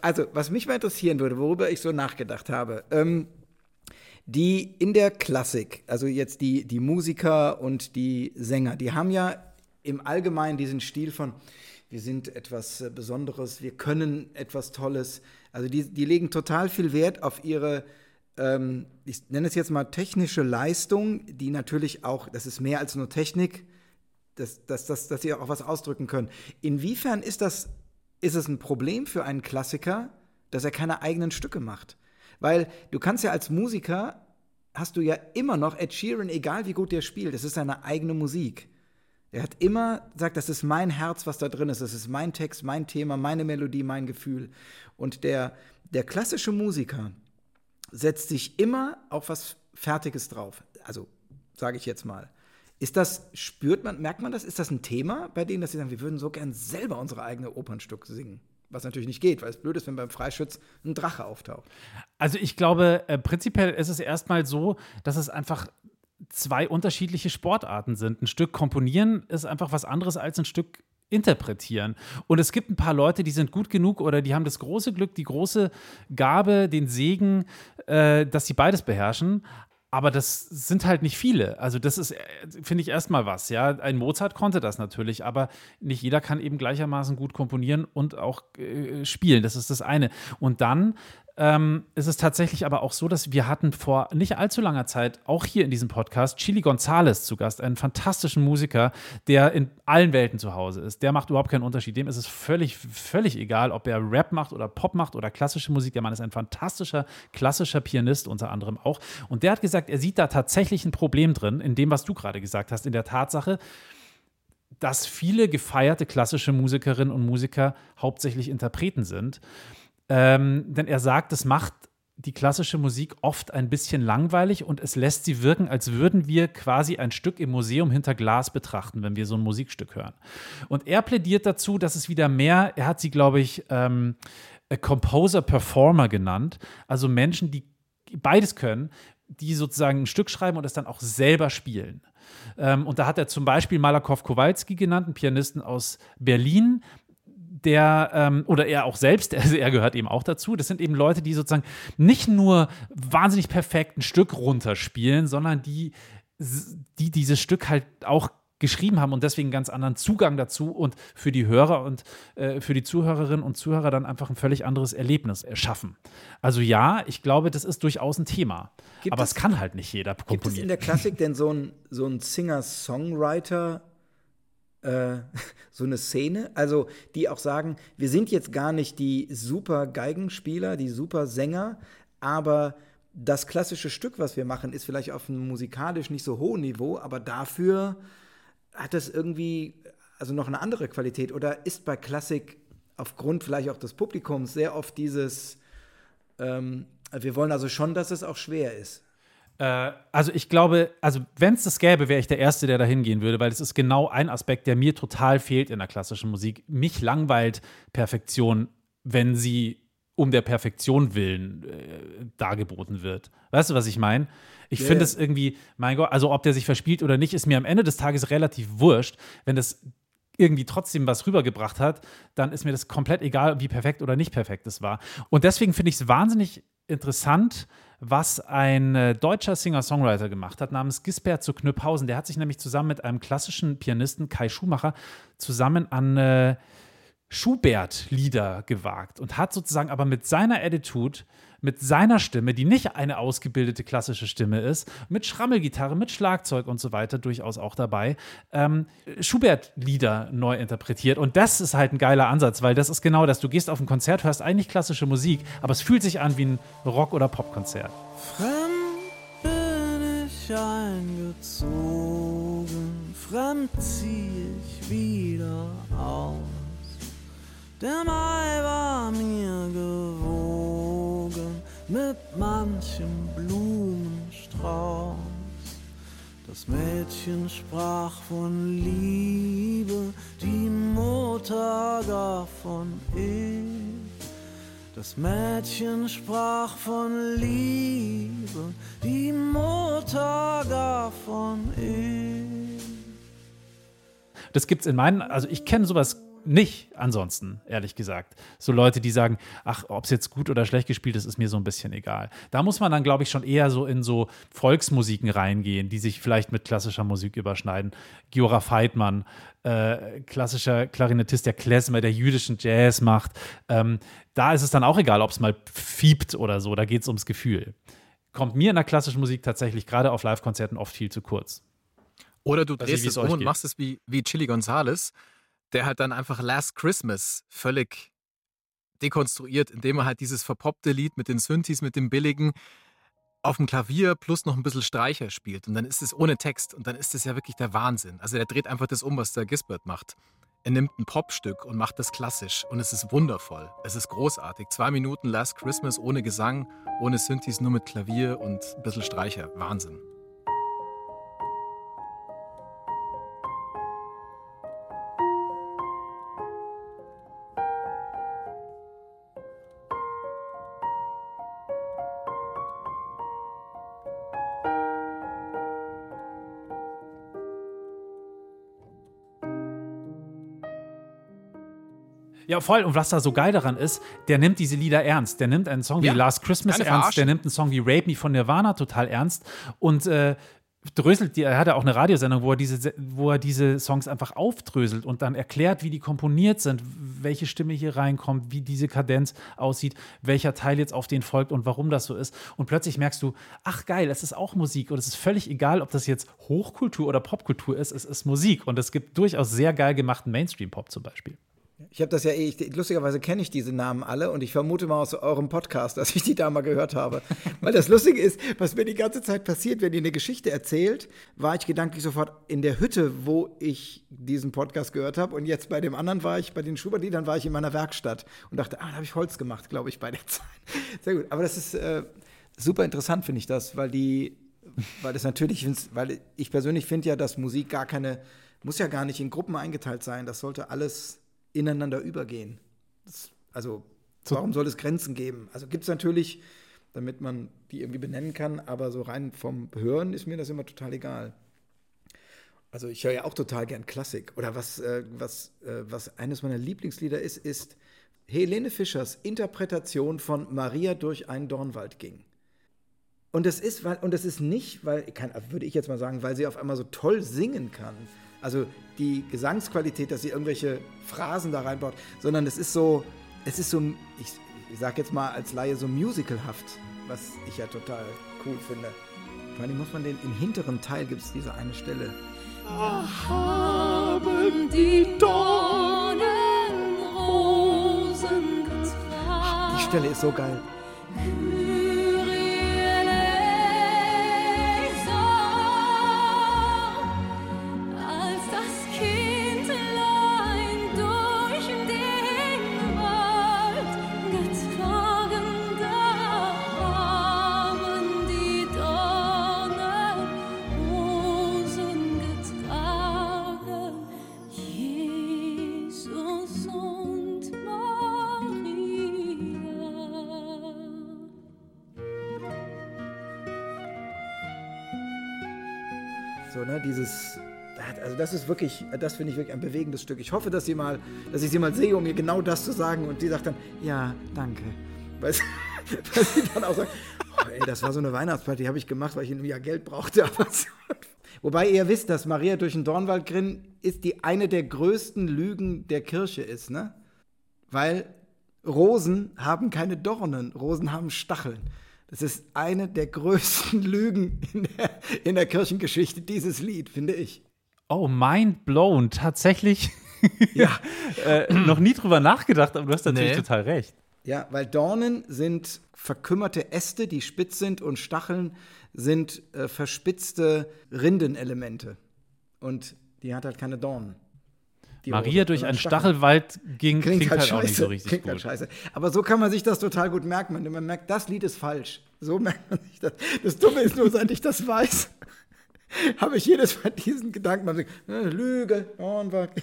Also, was mich mal interessieren würde, worüber ich so nachgedacht habe, ähm, die in der Klassik, also jetzt die, die Musiker und die Sänger, die haben ja im Allgemeinen diesen Stil von, wir sind etwas äh, Besonderes, wir können etwas Tolles. Also die, die legen total viel Wert auf ihre, ähm, ich nenne es jetzt mal technische Leistung, die natürlich auch, das ist mehr als nur Technik, dass, dass, dass, dass sie auch was ausdrücken können. Inwiefern ist das, ist es ein Problem für einen Klassiker, dass er keine eigenen Stücke macht? Weil du kannst ja als Musiker, hast du ja immer noch Ed Sheeran, egal wie gut der spielt, das ist seine eigene Musik. Er hat immer gesagt, das ist mein Herz, was da drin ist, das ist mein Text, mein Thema, meine Melodie, mein Gefühl. Und der, der klassische Musiker setzt sich immer auf was Fertiges drauf. Also, sage ich jetzt mal. Ist das, spürt man, merkt man das? Ist das ein Thema bei denen, dass sie sagen, wir würden so gern selber unsere eigene Opernstück singen? Was natürlich nicht geht, weil es blöd ist, wenn beim Freischütz ein Drache auftaucht. Also ich glaube, äh, prinzipiell ist es erstmal so, dass es einfach zwei unterschiedliche Sportarten sind. Ein Stück komponieren ist einfach was anderes als ein Stück interpretieren. Und es gibt ein paar Leute, die sind gut genug oder die haben das große Glück, die große Gabe, den Segen, äh, dass sie beides beherrschen. Aber das sind halt nicht viele. Also, das ist, äh, finde ich, erstmal was. Ja, ein Mozart konnte das natürlich, aber nicht jeder kann eben gleichermaßen gut komponieren und auch äh, spielen. Das ist das eine. Und dann ähm, ist tatsächlich aber auch so, dass wir hatten vor nicht allzu langer Zeit auch hier in diesem Podcast Chili Gonzales zu Gast, einen fantastischen Musiker, der in allen Welten zu Hause ist. Der macht überhaupt keinen Unterschied. Dem ist es völlig, völlig egal, ob er Rap macht oder Pop macht oder klassische Musik. Der Mann ist ein fantastischer, klassischer Pianist unter anderem auch. Und der hat gesagt, er sieht da tatsächlich ein Problem drin, in dem, was du gerade gesagt hast, in der Tatsache, dass viele gefeierte klassische Musikerinnen und Musiker hauptsächlich Interpreten sind. Ähm, denn er sagt, es macht die klassische Musik oft ein bisschen langweilig und es lässt sie wirken, als würden wir quasi ein Stück im Museum hinter Glas betrachten, wenn wir so ein Musikstück hören. Und er plädiert dazu, dass es wieder mehr, er hat sie, glaube ich, ähm, Composer-Performer genannt, also Menschen, die beides können, die sozusagen ein Stück schreiben und es dann auch selber spielen. Ähm, und da hat er zum Beispiel Malakow Kowalski genannt, einen Pianisten aus Berlin, der, ähm, oder er auch selbst, [laughs] also er gehört eben auch dazu, das sind eben Leute, die sozusagen nicht nur wahnsinnig perfekt ein Stück runterspielen, sondern die, die dieses Stück halt auch geschrieben haben und deswegen einen ganz anderen Zugang dazu und für die Hörer und äh, für die Zuhörerinnen und Zuhörer dann einfach ein völlig anderes Erlebnis erschaffen. Also ja, ich glaube, das ist durchaus ein Thema. Gibt aber es- es kann halt nicht jeder komponieren. Gibt es in der Klassik [laughs] denn so ein, so ein Singer-Songwriter, äh, [laughs] so eine Szene? Also, die auch sagen, wir sind jetzt gar nicht die super Geigenspieler, die super Sänger, aber das klassische Stück, was wir machen, ist vielleicht auf einem musikalisch nicht so hohen Niveau, aber dafür hat das irgendwie also noch eine andere Qualität oder ist bei Klassik aufgrund vielleicht auch des Publikums sehr oft dieses ähm, wir wollen also schon, dass es auch schwer ist. Äh, also ich glaube, also wenn es das gäbe, wäre ich der Erste, der da hingehen würde, weil es ist genau ein Aspekt, der mir total fehlt in der klassischen Musik. Mich langweilt Perfektion, wenn sie um der Perfektion willen äh, dargeboten wird. Weißt du, was ich meine? Ich Ja, finde es irgendwie, mein Gott, also ob der sich verspielt oder nicht, ist mir am Ende des Tages relativ wurscht. Wenn das irgendwie trotzdem was rübergebracht hat, dann ist mir das komplett egal, wie perfekt oder nicht perfekt es war. Und deswegen finde ich es wahnsinnig interessant, was ein äh, deutscher Singer-Songwriter gemacht hat, namens Gisbert zu Knüpphausen. Der hat sich nämlich zusammen mit einem klassischen Pianisten, Kai Schumacher, zusammen an äh, Schubert-Lieder gewagt und hat sozusagen aber mit seiner Attitude, mit seiner Stimme, die nicht eine ausgebildete klassische Stimme ist, mit Schrammelgitarre, mit Schlagzeug und so weiter durchaus auch dabei, ähm, Schubert-Lieder neu interpretiert. Und das ist halt ein geiler Ansatz, weil das ist genau das. Du gehst auf ein Konzert, hörst eigentlich klassische Musik, aber es fühlt sich an wie ein Rock- oder Popkonzert. Fremd bin ich eingezogen, fremd zieh ich wieder aus. Der Mai war mir gewogen mit manchem Blumenstrauß. Das Mädchen sprach von Liebe, die Mutter gar von ich. Das Mädchen sprach von Liebe, die Mutter gar von ich. Das gibt's in meinen, also ich kenne sowas nicht ansonsten, ehrlich gesagt. So Leute, die sagen, ach, ob es jetzt gut oder schlecht gespielt ist, ist mir so ein bisschen egal. Da muss man dann, glaube ich, schon eher so in so Volksmusiken reingehen, die sich vielleicht mit klassischer Musik überschneiden. Giora Feitmann, äh, klassischer Klarinettist, der Klezmer, der jüdischen Jazz macht. Ähm, da ist es dann auch egal, ob es mal fiebt oder so, da geht es ums Gefühl. Kommt mir in der klassischen Musik tatsächlich gerade auf Live-Konzerten oft viel zu kurz. Oder du drehst es um und machst es wie, wie Chili Gonzales, der halt dann einfach Last Christmas völlig dekonstruiert, indem er halt dieses verpoppte Lied mit den Synthes, mit dem billigen auf dem Klavier plus noch ein bisschen Streicher spielt. Und dann ist es ohne Text und dann ist es ja wirklich der Wahnsinn. Also der dreht einfach das um, was der Gisbert macht. Er nimmt ein Popstück und macht das klassisch und es ist wundervoll. Es ist großartig. Zwei Minuten Last Christmas ohne Gesang, ohne Synthes, nur mit Klavier und ein bisschen Streicher. Wahnsinn. Ja, voll. Und was da so geil daran ist, der nimmt diese Lieder ernst. Der nimmt einen Song Ja, wie Last Christmas ernst, Verarschen. der nimmt einen Song wie Rape Me von Nirvana total ernst und äh, dröselt die, er hat ja auch eine Radiosendung, wo er, diese, wo er diese Songs einfach aufdröselt und dann erklärt, wie die komponiert sind, welche Stimme hier reinkommt, wie diese Kadenz aussieht, welcher Teil jetzt auf den folgt und warum das so ist. Und plötzlich merkst du, ach geil, es ist auch Musik und es ist völlig egal, ob das jetzt Hochkultur oder Popkultur ist, es ist Musik und es gibt durchaus sehr geil gemachten Mainstream-Pop zum Beispiel. Ich habe das ja eh, lustigerweise kenne ich diese Namen alle und ich vermute mal aus eurem Podcast, [laughs] dass ich die da mal gehört habe. Weil das Lustige ist, was mir die ganze Zeit passiert, wenn ihr eine Geschichte erzählt, war ich gedanklich sofort in der Hütte, wo ich diesen Podcast gehört habe und jetzt bei dem anderen war ich, bei den Schubert-Liedern war ich in meiner Werkstatt und dachte, ah, da habe ich Holz gemacht, glaube ich, bei der [laughs] Zeit. Sehr gut, aber das ist äh, super interessant, finde ich das, weil die, weil das natürlich, weil ich persönlich finde ja, dass Musik gar keine, muss ja gar nicht in Gruppen eingeteilt sein, das sollte alles ineinander übergehen. Das, also, warum soll es Grenzen geben? Also gibt es natürlich, damit man die irgendwie benennen kann, aber so rein vom Hören ist mir das immer total egal. Also ich höre ja auch total gern Klassik. Oder was, äh, was, äh, was eines meiner Lieblingslieder ist, ist Helene Fischers Interpretation von Maria durch einen Dornwald ging. Und das ist, weil, und das ist nicht, weil, kann, würde ich jetzt mal sagen, weil sie auf einmal so toll singen kann. Also die Gesangsqualität, dass sie irgendwelche Phrasen da reinbaut, sondern es ist so, es ist so, ich, ich sag jetzt mal als Laie so musicalhaft, was ich ja total cool finde. Vor allem muss man den, im hinteren Teil gibt es diese eine Stelle. haben die Dornen Rosen getragen. Die Stelle ist so geil. Ne, dieses. Also das ist wirklich, das finde ich wirklich ein bewegendes Stück. Ich hoffe, dass sie mal, dass ich sie mal sehe, um ihr genau das zu sagen. Und die sagt dann, ja, danke. Weil, sie- [laughs] weil sie dann auch sagt, oh, ey, das war so eine Weihnachtsparty, habe ich gemacht, weil ich in einem Jahr Geld brauchte. [laughs] Wobei ihr wisst, dass Maria durch den Dornwald grin ist die eine der größten Lügen der Kirche ist, ne? Weil Rosen haben keine Dornen, Rosen haben Stacheln. Das ist eine der größten [laughs] Lügen in der, in der Kirchengeschichte, dieses Lied, finde ich. Oh, mind blown. Tatsächlich Ja. [laughs] äh, noch nie drüber nachgedacht, aber du hast natürlich Nee. total recht. Ja, weil Dornen sind verkümmerte Äste, die spitz sind, und Stacheln sind äh, verspitzte Rindenelemente. Und die hat halt keine Dornen. Die Maria Rose, durch sondern einen. Stachelwald ging, Klingt, klingt, halt, halt, auch nicht so richtig Klingt gut. halt scheiße. Aber so kann man sich das total gut merken. Man, man merkt, das Lied ist falsch. So merkt man sich das. Das Dumme ist nur, seit ich das weiß, [laughs] habe ich jedes Mal diesen Gedanken. Man sagt, äh, Lüge, Dornwald. [laughs]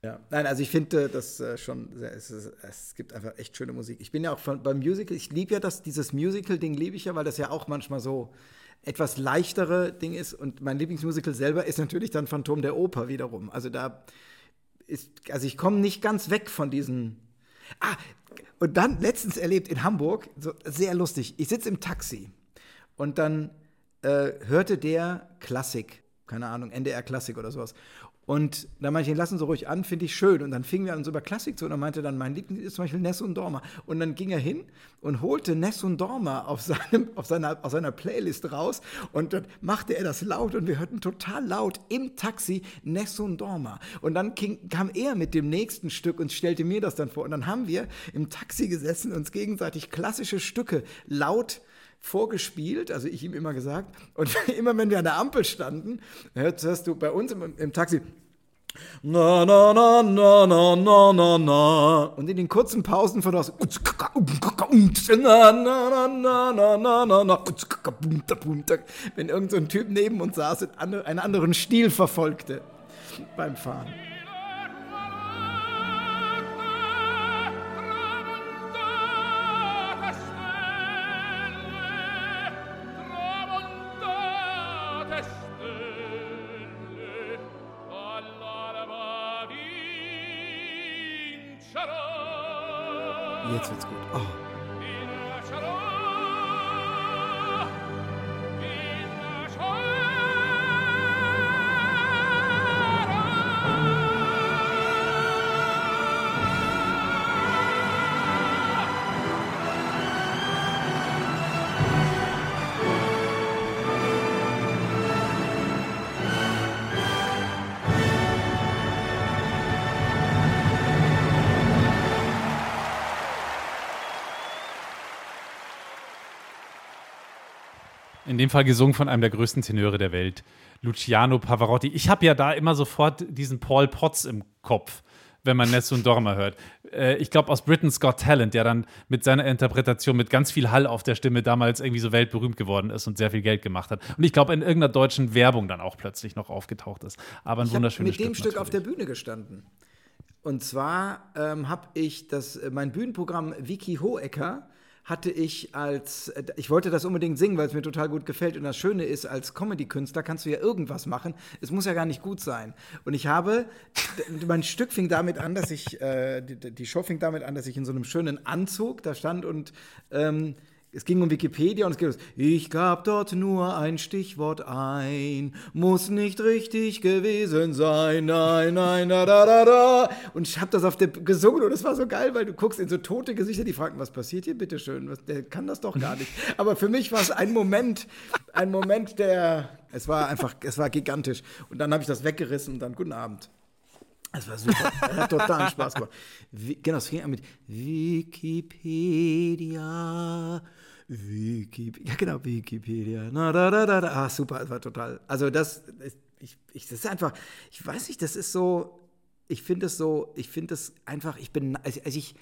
Ja, nein, also ich finde das äh, schon, sehr, es, ist, es gibt einfach echt schöne Musik. Ich bin ja auch von, beim Musical, ich liebe ja das, dieses Musical-Ding liebe ich ja, weil das ja auch manchmal so etwas leichtere Ding ist. Und mein Lieblingsmusical selber ist natürlich dann Phantom der Oper wiederum. Also da ist, also ich komme nicht ganz weg von diesen. Ah, und dann letztens erlebt in Hamburg, so sehr lustig. Ich sitze im Taxi und dann äh, hörte der Klassik, keine Ahnung, NDR Klassik oder sowas. Und dann meinte ich, lassen Sie ruhig an, finde ich schön. Und dann fingen wir an, so über Klassik zu. Und er meinte dann, mein Lieblingslied ist zum Beispiel Nessun Dorma. Und dann ging er hin und holte Nessun Dorma auf, seinem, auf, seiner, auf seiner Playlist raus. Und dann machte er das laut. Und wir hörten total laut im Taxi Nessun Dorma. Und dann ging, kam er mit dem nächsten Stück und stellte mir das dann vor. Und dann haben wir im Taxi gesessen, uns gegenseitig klassische Stücke laut vorgespielt, also ich ihm immer gesagt. Und immer wenn wir an der Ampel standen, hörst, du bei uns im, im Taxi. Na, na, na, na, na, na, na, na. Und in den kurzen Pausen von aus. Wenn irgend so ein Typ neben uns saß und einen anderen Stil verfolgte beim Fahren. Dem Fall gesungen von einem der größten Tenöre der Welt, Luciano Pavarotti. Ich habe ja da immer sofort diesen Paul Potts im Kopf, wenn man Nessun Dorma hört. Äh, ich glaube aus Britain's Got Talent, der dann mit seiner Interpretation mit ganz viel Hall auf der Stimme damals irgendwie so weltberühmt geworden ist und sehr viel Geld gemacht hat. Und ich glaube in irgendeiner deutschen Werbung dann auch plötzlich noch aufgetaucht ist. Aber ein Ich wunderschönes mit dem Stück auf der. Bühne gestanden. Und zwar ähm, habe ich das, äh, mein Bühnenprogramm Vicky Hohecker hatte ich als, äh, ich wollte das unbedingt singen, weil es mir total gut gefällt. Und das Schöne ist, als Comedy-Künstler kannst du ja irgendwas machen. Es muss ja gar nicht gut sein. Und ich habe, mein Stück fing damit an, dass ich, äh, die, die Show fing damit an, dass ich in so einem schönen Anzug da stand und ähm, es ging um Wikipedia und es geht los. Ich gab dort nur ein Stichwort ein, muss nicht richtig gewesen sein, nein, nein, da, da, da, da. Und ich habe das auf der gesungen und das war so geil, weil du guckst in so tote Gesichter, die fragen, was passiert hier, bitteschön, der kann das doch gar nicht. Aber für mich war es ein Moment, ein Moment, der, es war einfach, es war gigantisch. Und dann habe ich das weggerissen und dann, guten Abend. Das war super. Hat totalen Spaß gemacht. Wie, genau, es fing an mit Wikipedia. Wikipedia. Ja, genau, Wikipedia. Na, da, da, da, da. Ah, super, das war total. Also, das, ist- ich, ich, das ist einfach, ich weiß nicht, das ist so, ich finde es so, ich finde es einfach, ich bin, also also ich,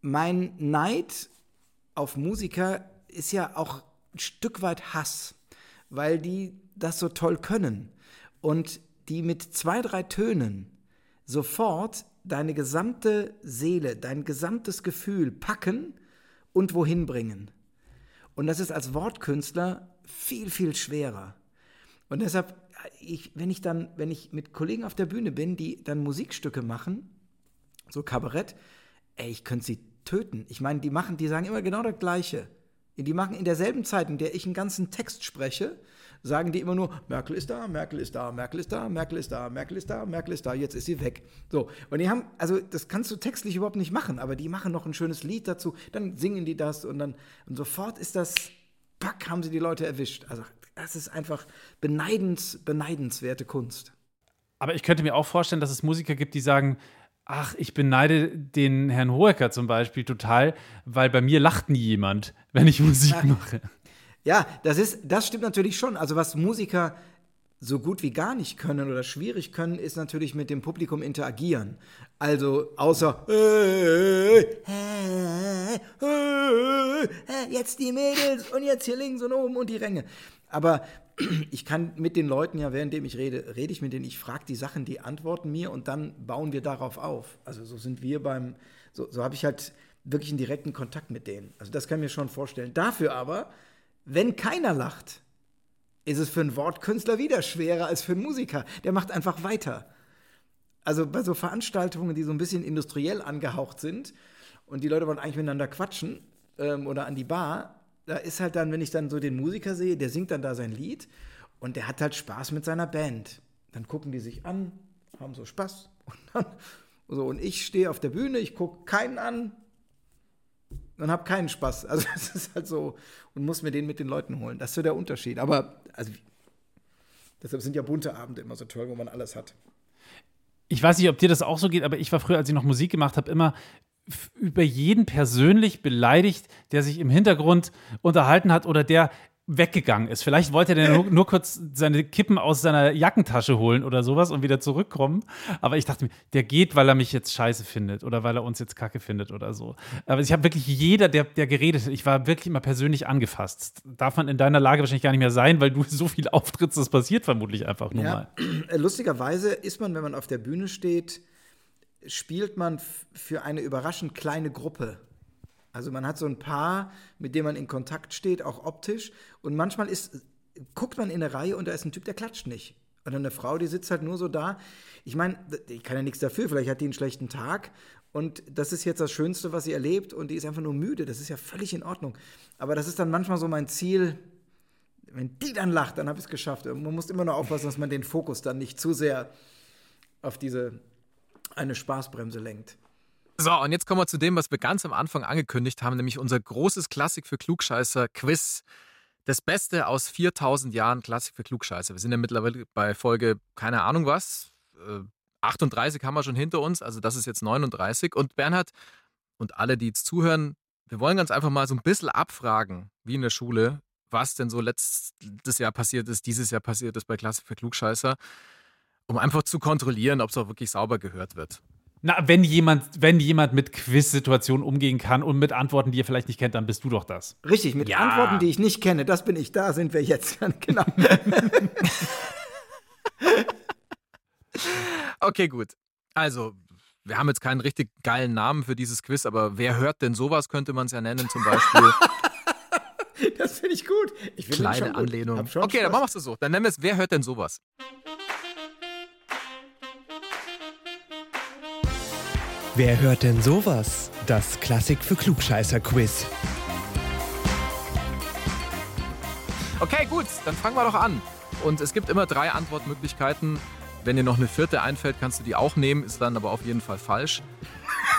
mein Neid auf Musiker ist ja auch ein Stück weit Hass, weil die das so toll können und die mit zwei, drei Tönen sofort deine gesamte Seele, dein gesamtes Gefühl packen und wohin bringen. Und das ist als Wortkünstler viel, viel schwerer. Und deshalb, ich, wenn ich dann, wenn ich mit Kollegen auf der Bühne bin, die dann Musikstücke machen, so Kabarett, ey, ich könnte sie töten. Ich meine, die machen, die sagen immer genau das Gleiche. Die machen in derselben Zeit, in der ich einen ganzen Text spreche, sagen die immer nur, Merkel ist da, Merkel ist da, Merkel ist da, Merkel ist da, Merkel ist da, Merkel ist da, jetzt ist sie weg. So, und die haben, also das kannst du textlich überhaupt nicht machen, aber die machen noch ein schönes Lied dazu, dann singen die das und dann, und sofort ist das, pack, haben sie die Leute erwischt. Also das ist einfach beneidens, beneidenswerte Kunst. Aber ich könnte mir auch vorstellen, dass es Musiker gibt, die sagen, ach, ich beneide den Herrn Hohecker zum Beispiel total, weil bei mir lacht nie jemand, wenn ich Musik mache. Ja, das ist, das stimmt natürlich schon. Also was Musiker so gut wie gar nicht können oder schwierig können, ist natürlich mit dem Publikum interagieren. Also außer jetzt die Mädels und jetzt hier links und oben und die Ränge. Aber [clears throat] ich kann mit den Leuten ja, währenddem ich rede, rede ich mit denen, ich frage die Sachen, die antworten mir und dann bauen wir darauf auf. Also so sind wir beim, so, so habe ich halt wirklich einen direkten Kontakt mit denen. Also das kann ich mir schon vorstellen. Dafür aber, wenn keiner lacht, ist es für einen Wortkünstler wieder schwerer als für einen Musiker. Der macht einfach weiter. Also bei so Veranstaltungen, die so ein bisschen industriell angehaucht sind und die Leute wollen eigentlich miteinander quatschen ähm, oder an die Bar, da ist halt dann, wenn ich dann so den Musiker sehe, der singt dann da sein Lied und der hat halt Spaß mit seiner Band. Dann gucken die sich an, haben so Spaß [laughs] und dann so und ich stehe auf der Bühne, ich gucke keinen an und habe keinen Spaß. Also [laughs] das ist halt so und muss mir den mit den Leuten holen. Das ist so der Unterschied. Aber also deshalb sind ja bunte Abende immer so toll, wo man alles hat. Ich weiß nicht, ob dir das auch so geht, aber ich war früher, als ich noch Musik gemacht habe, immer über jeden persönlich beleidigt, der sich im Hintergrund unterhalten hat oder der weggegangen ist. Vielleicht wollte er nur, nur kurz seine Kippen aus seiner Jackentasche holen oder sowas und wieder zurückkommen. Aber ich dachte mir, der geht, weil er mich jetzt scheiße findet oder weil er uns jetzt kacke findet oder so. Aber ich habe wirklich jeder, der, der geredet hat, ich war wirklich immer persönlich angefasst. Darf man in deiner Lage wahrscheinlich gar nicht mehr sein, weil du [laughs] so viel auftrittst, das passiert vermutlich einfach nur mal. Äh, Lustigerweise ist man, wenn man auf der Bühne steht, spielt man für eine überraschend kleine Gruppe. Also man hat so ein Paar, mit dem man in Kontakt steht, auch optisch. Und manchmal ist, guckt man in eine Reihe und da ist ein Typ, der klatscht nicht. Oder eine Frau, die sitzt halt nur so da. Ich meine, ich kann ja nichts dafür, vielleicht hat die einen schlechten Tag und das ist jetzt das Schönste, was sie erlebt und die ist einfach nur müde. Das ist ja völlig in Ordnung. Aber das ist dann manchmal so mein Ziel. Wenn die dann lacht, dann habe ich es geschafft. Man muss immer nur aufpassen, dass man den Fokus dann nicht zu sehr auf diese eine Spaßbremse lenkt. So, und jetzt kommen wir zu dem, was wir ganz am Anfang angekündigt haben, nämlich unser großes Klassik für Klugscheißer Quiz. Das Beste aus 4000 Jahren Klassik für Klugscheißer. Wir sind ja mittlerweile bei Folge, keine Ahnung was, äh, 38 haben wir schon hinter uns, also das ist jetzt 39. Und Bernhard und alle, die jetzt zuhören, wir wollen ganz einfach mal so ein bisschen abfragen, wie in der Schule, was denn so letztes Jahr passiert ist, dieses Jahr passiert ist bei Klassik für Klugscheißer, um einfach zu kontrollieren, ob es auch wirklich sauber gehört wird. Na, wenn jemand, wenn jemand mit Quiz-Situationen umgehen kann und mit Antworten, die ihr vielleicht nicht kennt, dann bist du doch das. Richtig, mit Ja. Antworten, die ich nicht kenne, das bin ich. Da sind wir jetzt. [laughs] genau. [laughs] Okay, gut. Also, wir haben jetzt keinen richtig geilen Namen für dieses Quiz, aber wer hört denn sowas, könnte man es ja nennen, zum Beispiel. [laughs] Das finde ich gut. Ich Kleine gut. Anlehnung. Okay, dann Spaß. machen wir es so. Dann nennen wir es, wer hört denn sowas? Wer hört denn sowas? Das Klassik für Klugscheißer-Quiz. Okay, gut, dann fangen wir doch an. Und es gibt immer drei Antwortmöglichkeiten. Wenn dir noch eine vierte einfällt, kannst du die auch nehmen, ist dann aber auf jeden Fall falsch.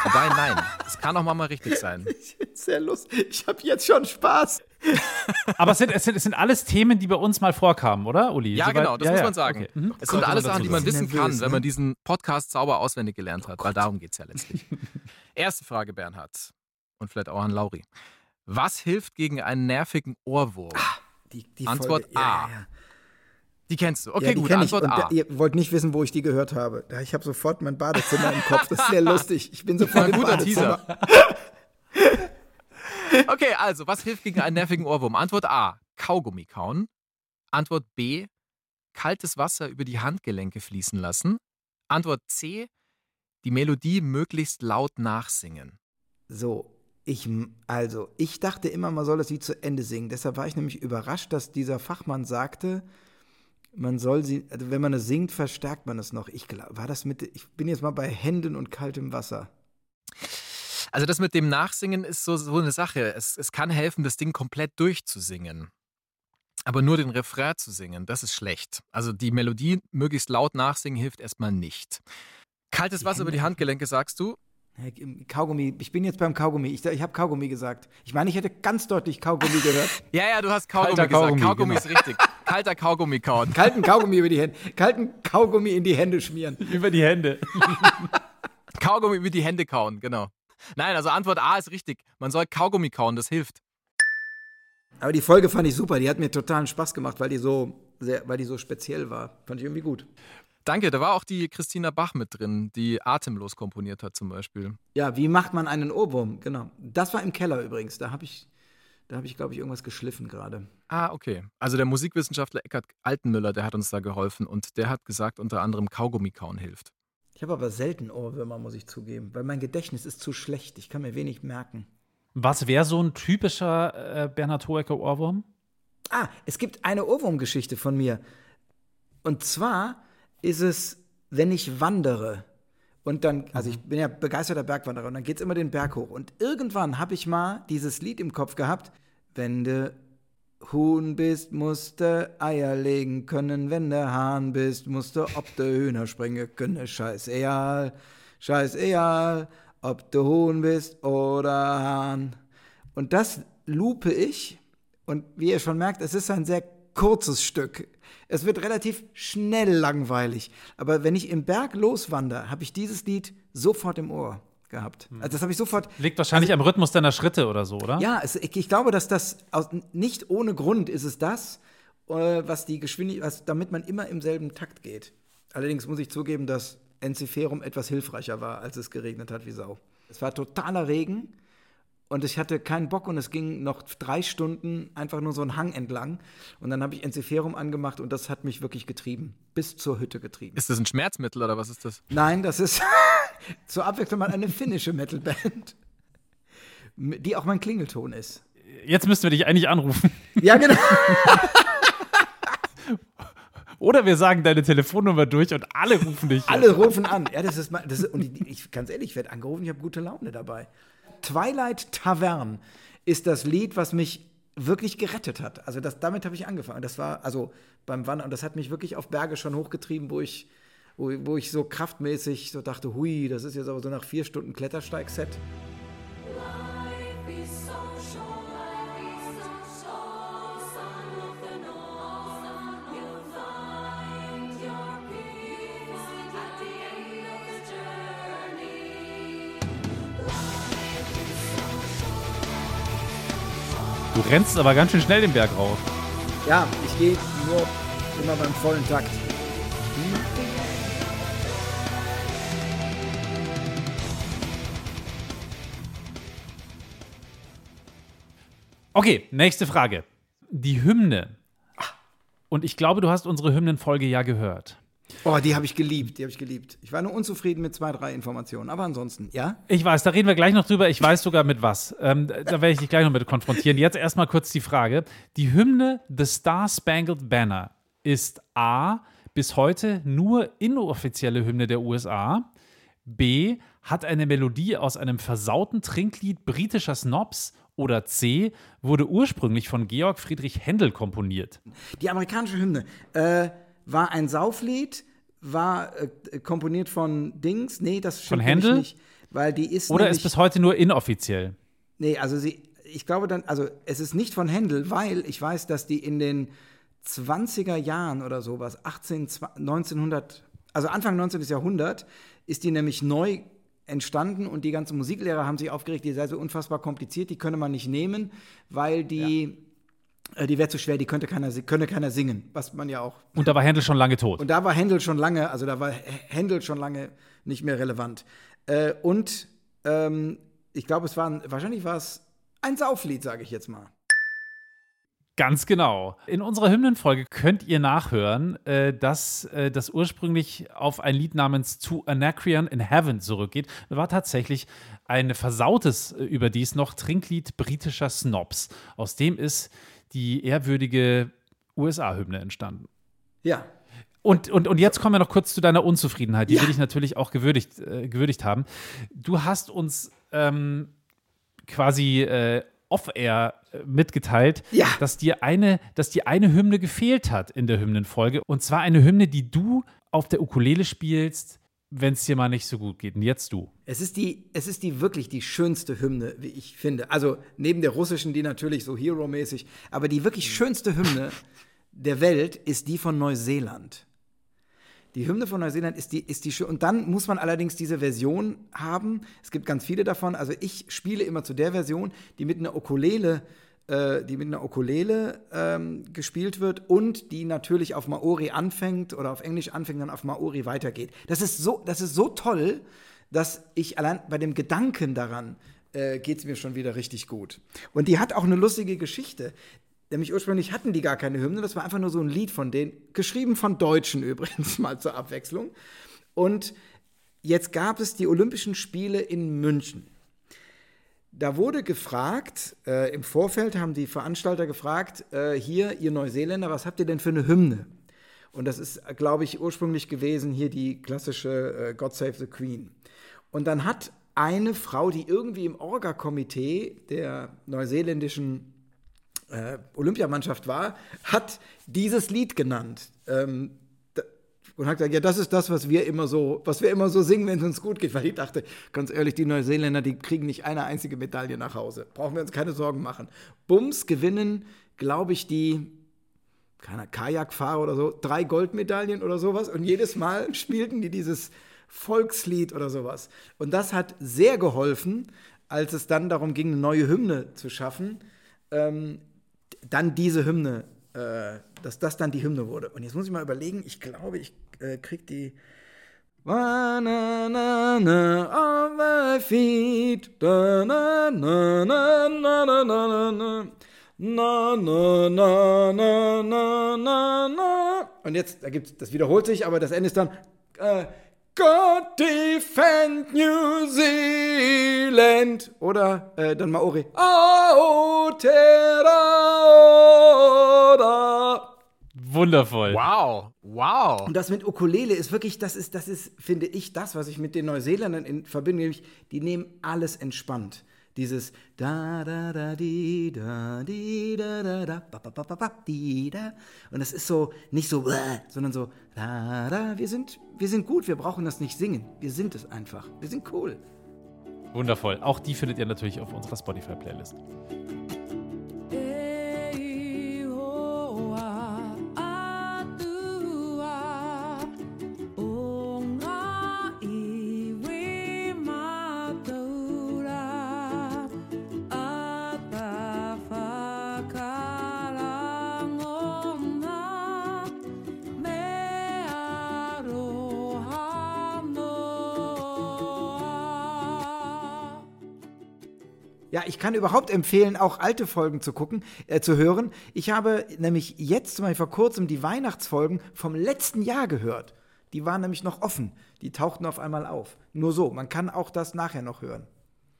Wobei, nein, es kann auch mal richtig sein. [laughs] Sehr lustig. Ich habe jetzt schon Spaß. [laughs] Aber es sind, es, sind, es sind alles Themen, die bei uns mal vorkamen, oder, Uli? Ja, Soweit- genau, das ja, muss man sagen. Okay. Mhm. Es Sollte sind alles Sachen, die man wissen Nervös, kann, wenn ne? man diesen Podcast sauber auswendig gelernt hat, weil darum geht es ja letztlich. [laughs] Erste Frage, Bernhard. Und vielleicht auch an Lauri. Was hilft gegen einen nervigen Ohrwurm? Die, die Antwort Folge, A. Ja, ja. Die kennst du. Okay, ja, die gut, kenn ich. Antwort Und A. ihr wollt nicht wissen, wo ich die gehört habe. Ich habe sofort mein Badezimmer im Kopf. Das ist sehr lustig. Ich bin sofort Ein guter. Teaser. Okay, also, was hilft gegen einen nervigen Ohrwurm? Antwort A, Kaugummi kauen. Antwort B, kaltes Wasser über die Handgelenke fließen lassen. Antwort C, die Melodie möglichst laut nachsingen. So, ich, also, ich dachte immer, man soll das Lied zu Ende singen. Deshalb war ich nämlich überrascht, dass dieser Fachmann sagte, man soll sie, also wenn man es singt, verstärkt man es noch. Ich glaube, war das mit, ich bin jetzt mal bei Händen und kaltem Wasser. Also das mit dem Nachsingen ist so, so eine Sache. Es, es kann helfen, das Ding komplett durchzusingen. Aber nur den Refrain zu singen, das ist schlecht. Also die Melodie möglichst laut nachsingen hilft erstmal nicht. Kaltes Die Wasser über die Hände- Handgelenke, sagst du? Kaugummi, ich bin jetzt beim Kaugummi. Ich, ich habe Kaugummi gesagt. Ich meine, ich hätte ganz deutlich Kaugummi gehört. [laughs] Ja, ja, du hast Kaugummi Kalter gesagt. Kaugummi, Kaugummi genau. ist richtig. Kalter Kaugummi kauen. Kalten Kaugummi über die Hände. Kalten Kaugummi in die Hände schmieren. [laughs] Über die Hände. [laughs] Kaugummi über die Hände kauen, genau. Nein, also Antwort A ist richtig. Man soll Kaugummi kauen, das hilft. Aber die Folge fand ich super. Die hat mir totalen Spaß gemacht, weil die so, sehr, weil die so speziell war. Fand ich irgendwie gut. Danke, da war auch die Christina Bach mit drin, die atemlos komponiert hat zum Beispiel. Ja, wie macht man einen Ohrwurm? Genau. Das war im Keller übrigens. Da habe ich, da habe ich, glaube ich, irgendwas geschliffen gerade. Ah, okay. Also der Musikwissenschaftler Eckhard Altenmüller, der hat uns da geholfen und der hat gesagt, unter anderem Kaugummi kauen hilft. Ich habe aber selten Ohrwürmer, muss ich zugeben, weil mein Gedächtnis ist zu schlecht. Ich kann mir wenig merken. Was wäre so ein typischer äh, Bernhard Hoeker Ohrwurm? Ah, es gibt eine Ohrwurmgeschichte von mir. Und zwar ist es, wenn ich wandere und dann, also ich bin ja begeisterter Bergwanderer und dann geht es immer den Berg hoch. Und irgendwann habe ich mal dieses Lied im Kopf gehabt, wenn du Huhn bist, musst du Eier legen können, wenn du Hahn bist, musst du ob du Hühner springen können, scheißegal, scheißegal, ob du Huhn bist oder Hahn. Und das lupe ich und wie ihr schon merkt, es ist ein sehr kurzes Stück. Es wird relativ schnell langweilig. Aber wenn ich im Berg loswandere, habe ich dieses Lied sofort im Ohr gehabt. Also das habe ich sofort. Liegt wahrscheinlich am Rhythmus deiner Schritte oder so, oder? Ja, es, ich, ich glaube, dass das aus, nicht ohne Grund ist es das, äh, was die Geschwindigkeit, damit man immer im selben Takt geht. Allerdings muss ich zugeben, dass Enziferum etwas hilfreicher war, als es geregnet hat wie Sau. Es war totaler Regen und ich hatte keinen Bock und es ging noch drei Stunden einfach nur so einen Hang entlang. Und dann habe ich Enziferum angemacht und das hat mich wirklich getrieben, bis zur Hütte getrieben. Ist das ein Schmerzmittel oder was ist das? Nein, das ist [laughs] zur Abwechslung mal eine finnische Metalband, [laughs] die auch mein Klingelton ist. Jetzt müssten wir dich eigentlich anrufen. [laughs] Ja, genau. Oder wir sagen deine Telefonnummer durch und alle rufen dich. Alle rufen an. Ja, das ist, mal- das ist und ich, ganz ehrlich, ich werde angerufen, ich habe gute Laune dabei. Twilight Tavern ist das Lied, was mich wirklich gerettet hat. Also das, damit habe ich angefangen. Das war also beim Wandern und das hat mich wirklich auf Berge schon hochgetrieben, wo ich, wo, wo ich so kraftmäßig so dachte, hui, das ist jetzt aber so nach vier Stunden Klettersteig-Set. Du rennst aber ganz schön schnell den Berg rauf. Ja, ich gehe nur immer beim vollen Takt. Okay, nächste Frage. Die Hymne. Und ich glaube, du hast unsere Hymnenfolge ja gehört. Oh, die habe ich geliebt, die habe ich geliebt. Ich war nur unzufrieden mit zwei, drei Informationen, aber ansonsten, ja? Ich weiß, da reden wir gleich noch drüber. Ich weiß sogar mit was. Ähm, da werde ich dich gleich noch mit konfrontieren. Jetzt erstmal kurz die Frage. Die Hymne The Star Spangled Banner ist A. bis heute nur inoffizielle Hymne der USA. B. hat eine Melodie aus einem versauten Trinklied britischer Snobs. Oder C. wurde ursprünglich von Georg Friedrich Händel komponiert. Die amerikanische Hymne äh, war ein Sauflied, war äh, komponiert von Dings. Nee, das stimmt Von Händel? nicht. Weil die ist Oder ist bis heute nur inoffiziell? Nee, also sie, ich glaube dann, also es ist nicht von Händel, weil ich weiß, dass die in den 20er Jahren oder sowas, 18, 1900, also Anfang 19. Jahrhundert, ist die nämlich neu entstanden und die ganzen Musiklehrer haben sich aufgeregt, die sei so unfassbar kompliziert, die könne man nicht nehmen, weil die, die wäre zu schwer, die könnte keiner, könne keiner singen, was man ja auch Und da war Händel schon lange tot. und da war Händel schon lange, also da war Händel schon lange nicht mehr relevant. Äh, und ähm, ich glaube, es war, ein, wahrscheinlich war es ein Sauflied, sage ich jetzt mal. Ganz genau. In unserer Hymnenfolge könnt ihr nachhören, äh, dass äh, das ursprünglich auf ein Lied namens To Anacreon in Heaven zurückgeht. Das war tatsächlich ein versautes, äh, überdies noch Trinklied britischer Snobs. Aus dem ist die ehrwürdige USA-Hymne entstanden. Ja. Und, und, und jetzt kommen wir noch kurz zu deiner Unzufriedenheit. Die Ja. will ich natürlich auch gewürdigt, äh, gewürdigt haben. Du hast uns ähm, quasi äh, off-air äh, mitgeteilt, Ja. dass, dir eine, dass dir eine Hymne gefehlt hat in der Hymnenfolge. Und zwar eine Hymne, die du auf der Ukulele spielst, wenn es dir mal nicht so gut geht. Und jetzt du. Es ist die, es ist die wirklich die schönste Hymne, wie ich finde. Also neben der russischen, die natürlich so Hero-mäßig, aber die wirklich schönste Hymne der Welt ist die von Neuseeland. Die Hymne von Neuseeland ist die, ist die schön. Und dann muss man allerdings diese Version haben. Es gibt ganz viele davon. Also ich spiele immer zu der Version, die mit einer Ukulele, äh, die mit einer Ukulele ähm, gespielt wird und die natürlich auf Maori anfängt oder auf Englisch anfängt, dann auf Maori weitergeht. Das ist so, das ist so toll, dass ich allein bei dem Gedanken daran äh, geht es mir schon wieder richtig gut. Und die hat auch eine lustige Geschichte. Nämlich ursprünglich hatten die gar keine Hymne, das war einfach nur so ein Lied von denen, geschrieben von Deutschen [laughs] übrigens, mal zur Abwechslung. Und jetzt gab es die Olympischen Spiele in München. Da wurde gefragt, äh, im Vorfeld haben die Veranstalter gefragt, äh, hier, ihr Neuseeländer, was habt ihr denn für eine Hymne? Und das ist, glaube ich, ursprünglich gewesen hier die klassische äh, God Save the Queen. Und dann hat eine Frau, die irgendwie im Orga-Komitee der neuseeländischen äh, Olympiamannschaft war, hat dieses Lied genannt. Ähm, und hat gesagt, ja, das ist das, was wir immer so, was wir immer so singen, wenn es uns gut geht. Weil ich dachte, ganz ehrlich, die Neuseeländer, die kriegen nicht eine einzige Medaille nach Hause. Brauchen wir uns keine Sorgen machen. Bums gewinnen, glaube ich, die keiner Kajakfahrer oder so, drei Goldmedaillen oder sowas. Und jedes Mal [laughs] spielten die dieses Volkslied oder sowas. Und das hat sehr geholfen, als es dann darum ging, eine neue Hymne zu schaffen, ähm, dann diese Hymne, äh, dass das dann die Hymne wurde. Und jetzt muss ich mal überlegen, ich glaube, ich äh, krieg die. Na, na, na, na, on my feet. Da, na, na, na, na, na, na, na. Na, na, na, na, na, na, na. Und jetzt, da gibt's, das wiederholt sich, aber das Ende ist dann. Äh, God defend New Zealand. Oder äh, dann Maori. Aotearoa. Wundervoll. Wow, wow. Und das mit Ukulele ist wirklich, das ist, das ist, finde ich, das, was ich mit den Neuseeländern in verbinde, nämlich, die nehmen alles entspannt. Dieses da da da di da di da da da ba ba ba ba ba di da und das ist so nicht so sondern so da da wir sind wir sind gut wir brauchen das nicht singen wir sind es einfach wir sind cool Wundervoll. Auch die findet ihr natürlich auf unserer Spotify-Playlist. Ja, ich kann überhaupt empfehlen, auch alte Folgen zu gucken, äh, zu hören. Ich habe nämlich jetzt zum Beispiel vor kurzem die Weihnachtsfolgen vom letzten Jahr gehört. Die waren nämlich noch offen. Die tauchten auf einmal auf. Nur so. Man kann auch das nachher noch hören.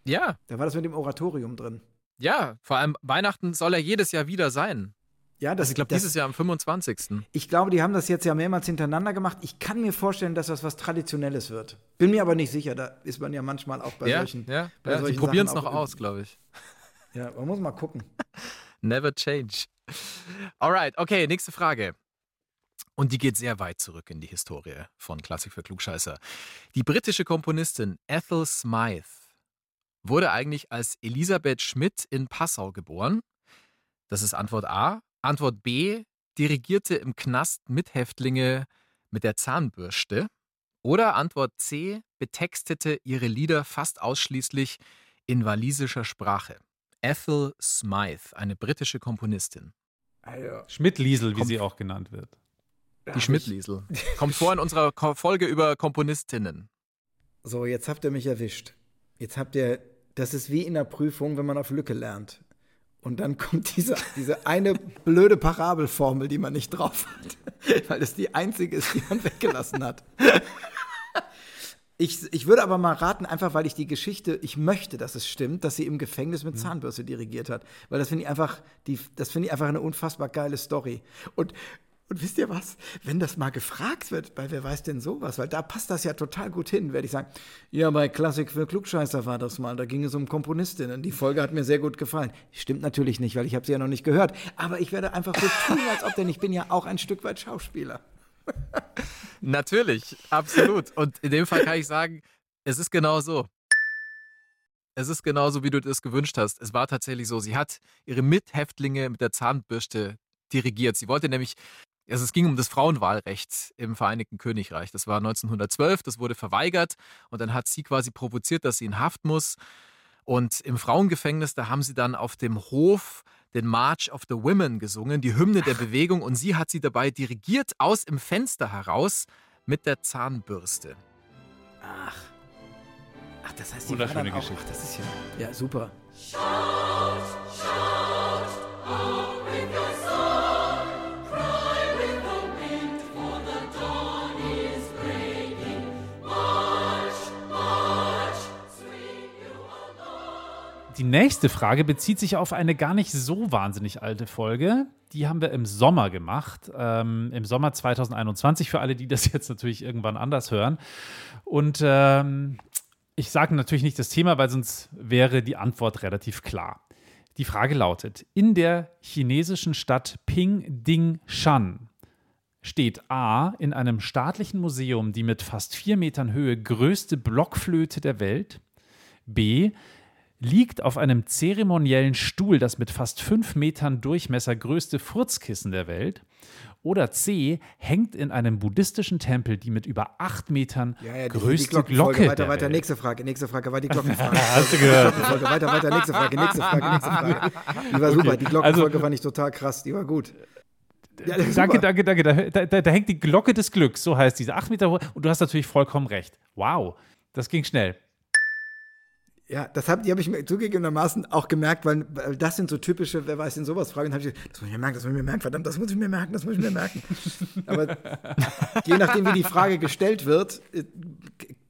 Ja, Da war das mit dem Oratorium drin. ja. Vor allem Weihnachten soll er jedes Jahr wieder sein. Ja, das, Also ich glaube, dieses Jahr am 25. Ich glaube, die haben das jetzt ja mehrmals hintereinander gemacht. Ich kann mir vorstellen, dass das was Traditionelles wird. Bin mir aber nicht sicher. Da ist man ja manchmal auch bei ja, solchen. ja, bei ja. Solchen probieren es noch aus, glaube ich. [laughs] Ja, man muss mal gucken. Never change. Alright, okay, nächste Frage. Und die geht sehr weit zurück in die Historie von Klassik für Klugscheißer. Die britische Komponistin Ethel Smythe wurde eigentlich als Elisabeth Schmidt in Passau geboren. Das ist Antwort A. Antwort B. Dirigierte im Knast Mithäftlinge mit der Zahnbürste. Oder Antwort C. Betextete ihre Lieder fast ausschließlich in walisischer Sprache. Ethel Smythe, eine britische Komponistin. Also, Schmidt-Liesel, wie Kommt- sie auch genannt wird. Die Schmidt-Liesel. [laughs] Kommt vor in unserer Folge über Komponistinnen. So, jetzt habt ihr mich erwischt. Jetzt habt ihr, das ist wie in der Prüfung, wenn man auf Lücke lernt. Und dann kommt diese, diese eine blöde Parabelformel, die man nicht drauf hat, [laughs] weil es die einzige ist, die man weggelassen hat. Ich, ich würde aber mal raten, einfach weil ich die Geschichte, ich möchte, dass es stimmt, dass sie im Gefängnis mit Zahnbürste dirigiert hat. Weil das finde ich einfach, die, das finde ich einfach eine unfassbar geile Story. Und, und wisst ihr was? Wenn das mal gefragt wird, bei wer weiß denn sowas, weil da passt das ja total gut hin, werde ich sagen, ja, bei Klassik für Klugscheißer war das mal, da ging es um Komponistinnen. Die Folge hat mir sehr gut gefallen. Stimmt natürlich nicht, weil ich habe sie ja noch nicht gehört. Aber ich werde einfach so tun, als ob, denn ich bin ja auch ein Stück weit Schauspieler. [laughs] Natürlich, absolut. Und in dem Fall kann ich sagen, es ist genau so. Es ist genauso, wie du das gewünscht hast. Es war tatsächlich so. Sie hat ihre Mithäftlinge mit der Zahnbürste dirigiert. Sie wollte nämlich, also es ging um das Frauenwahlrecht im Vereinigten Königreich. Das war 1912, das wurde verweigert und dann hat sie quasi provoziert, dass sie in Haft muss. Und im Frauengefängnis, da haben sie dann auf dem Hof den March of the Women gesungen, die Hymne der Bewegung, und sie hat sie dabei dirigiert aus im Fenster heraus mit der Zahnbürste. Ach. Ach, das heißt, die war Wunderschöne dann auch, Geschichte. ach, das ist ja, ja super. Die nächste Frage bezieht sich auf eine gar nicht so wahnsinnig alte Folge. Die haben wir im Sommer gemacht, ähm, im Sommer 2021, für alle, die das jetzt natürlich irgendwann anders hören. Und ähm, ich sage natürlich nicht das Thema, weil sonst wäre die Antwort relativ klar. Die Frage lautet: In der chinesischen Stadt Pingdingshan steht A in einem staatlichen Museum die mit fast vier Metern Höhe größte Blockflöte der Welt. B liegt auf einem zeremoniellen Stuhl das mit fast fünf Metern Durchmesser größte Furzkissen der Welt. Oder C hängt in einem buddhistischen Tempel die mit über acht Metern Ja, ja, die- größte die. Glocke Weiter, weiter, Welt. nächste Frage, nächste Frage, weiter die [laughs] Glockenfrage. Hast du gehört? Weiter, weiter, nächste Frage, nächste Frage, nächste Frage. Die war super, die Glockenfolge fand ich total krass, die war gut. Ja, Danke, super. danke, danke. Da, da, da hängt die Glocke des Glücks, so heißt diese. Acht Meter hoch. Und du hast natürlich vollkommen recht. Wow, das ging schnell. Ja, das hab, die habe ich mir zugegebenermaßen auch gemerkt, weil, weil das sind so typische, wer weiß denn sowas, Fragen. Ich gesagt, das muss ich mir merken, das muss ich mir merken, verdammt, das muss ich mir merken, das muss ich mir merken. [laughs] Aber je nachdem, wie die Frage gestellt wird, äh,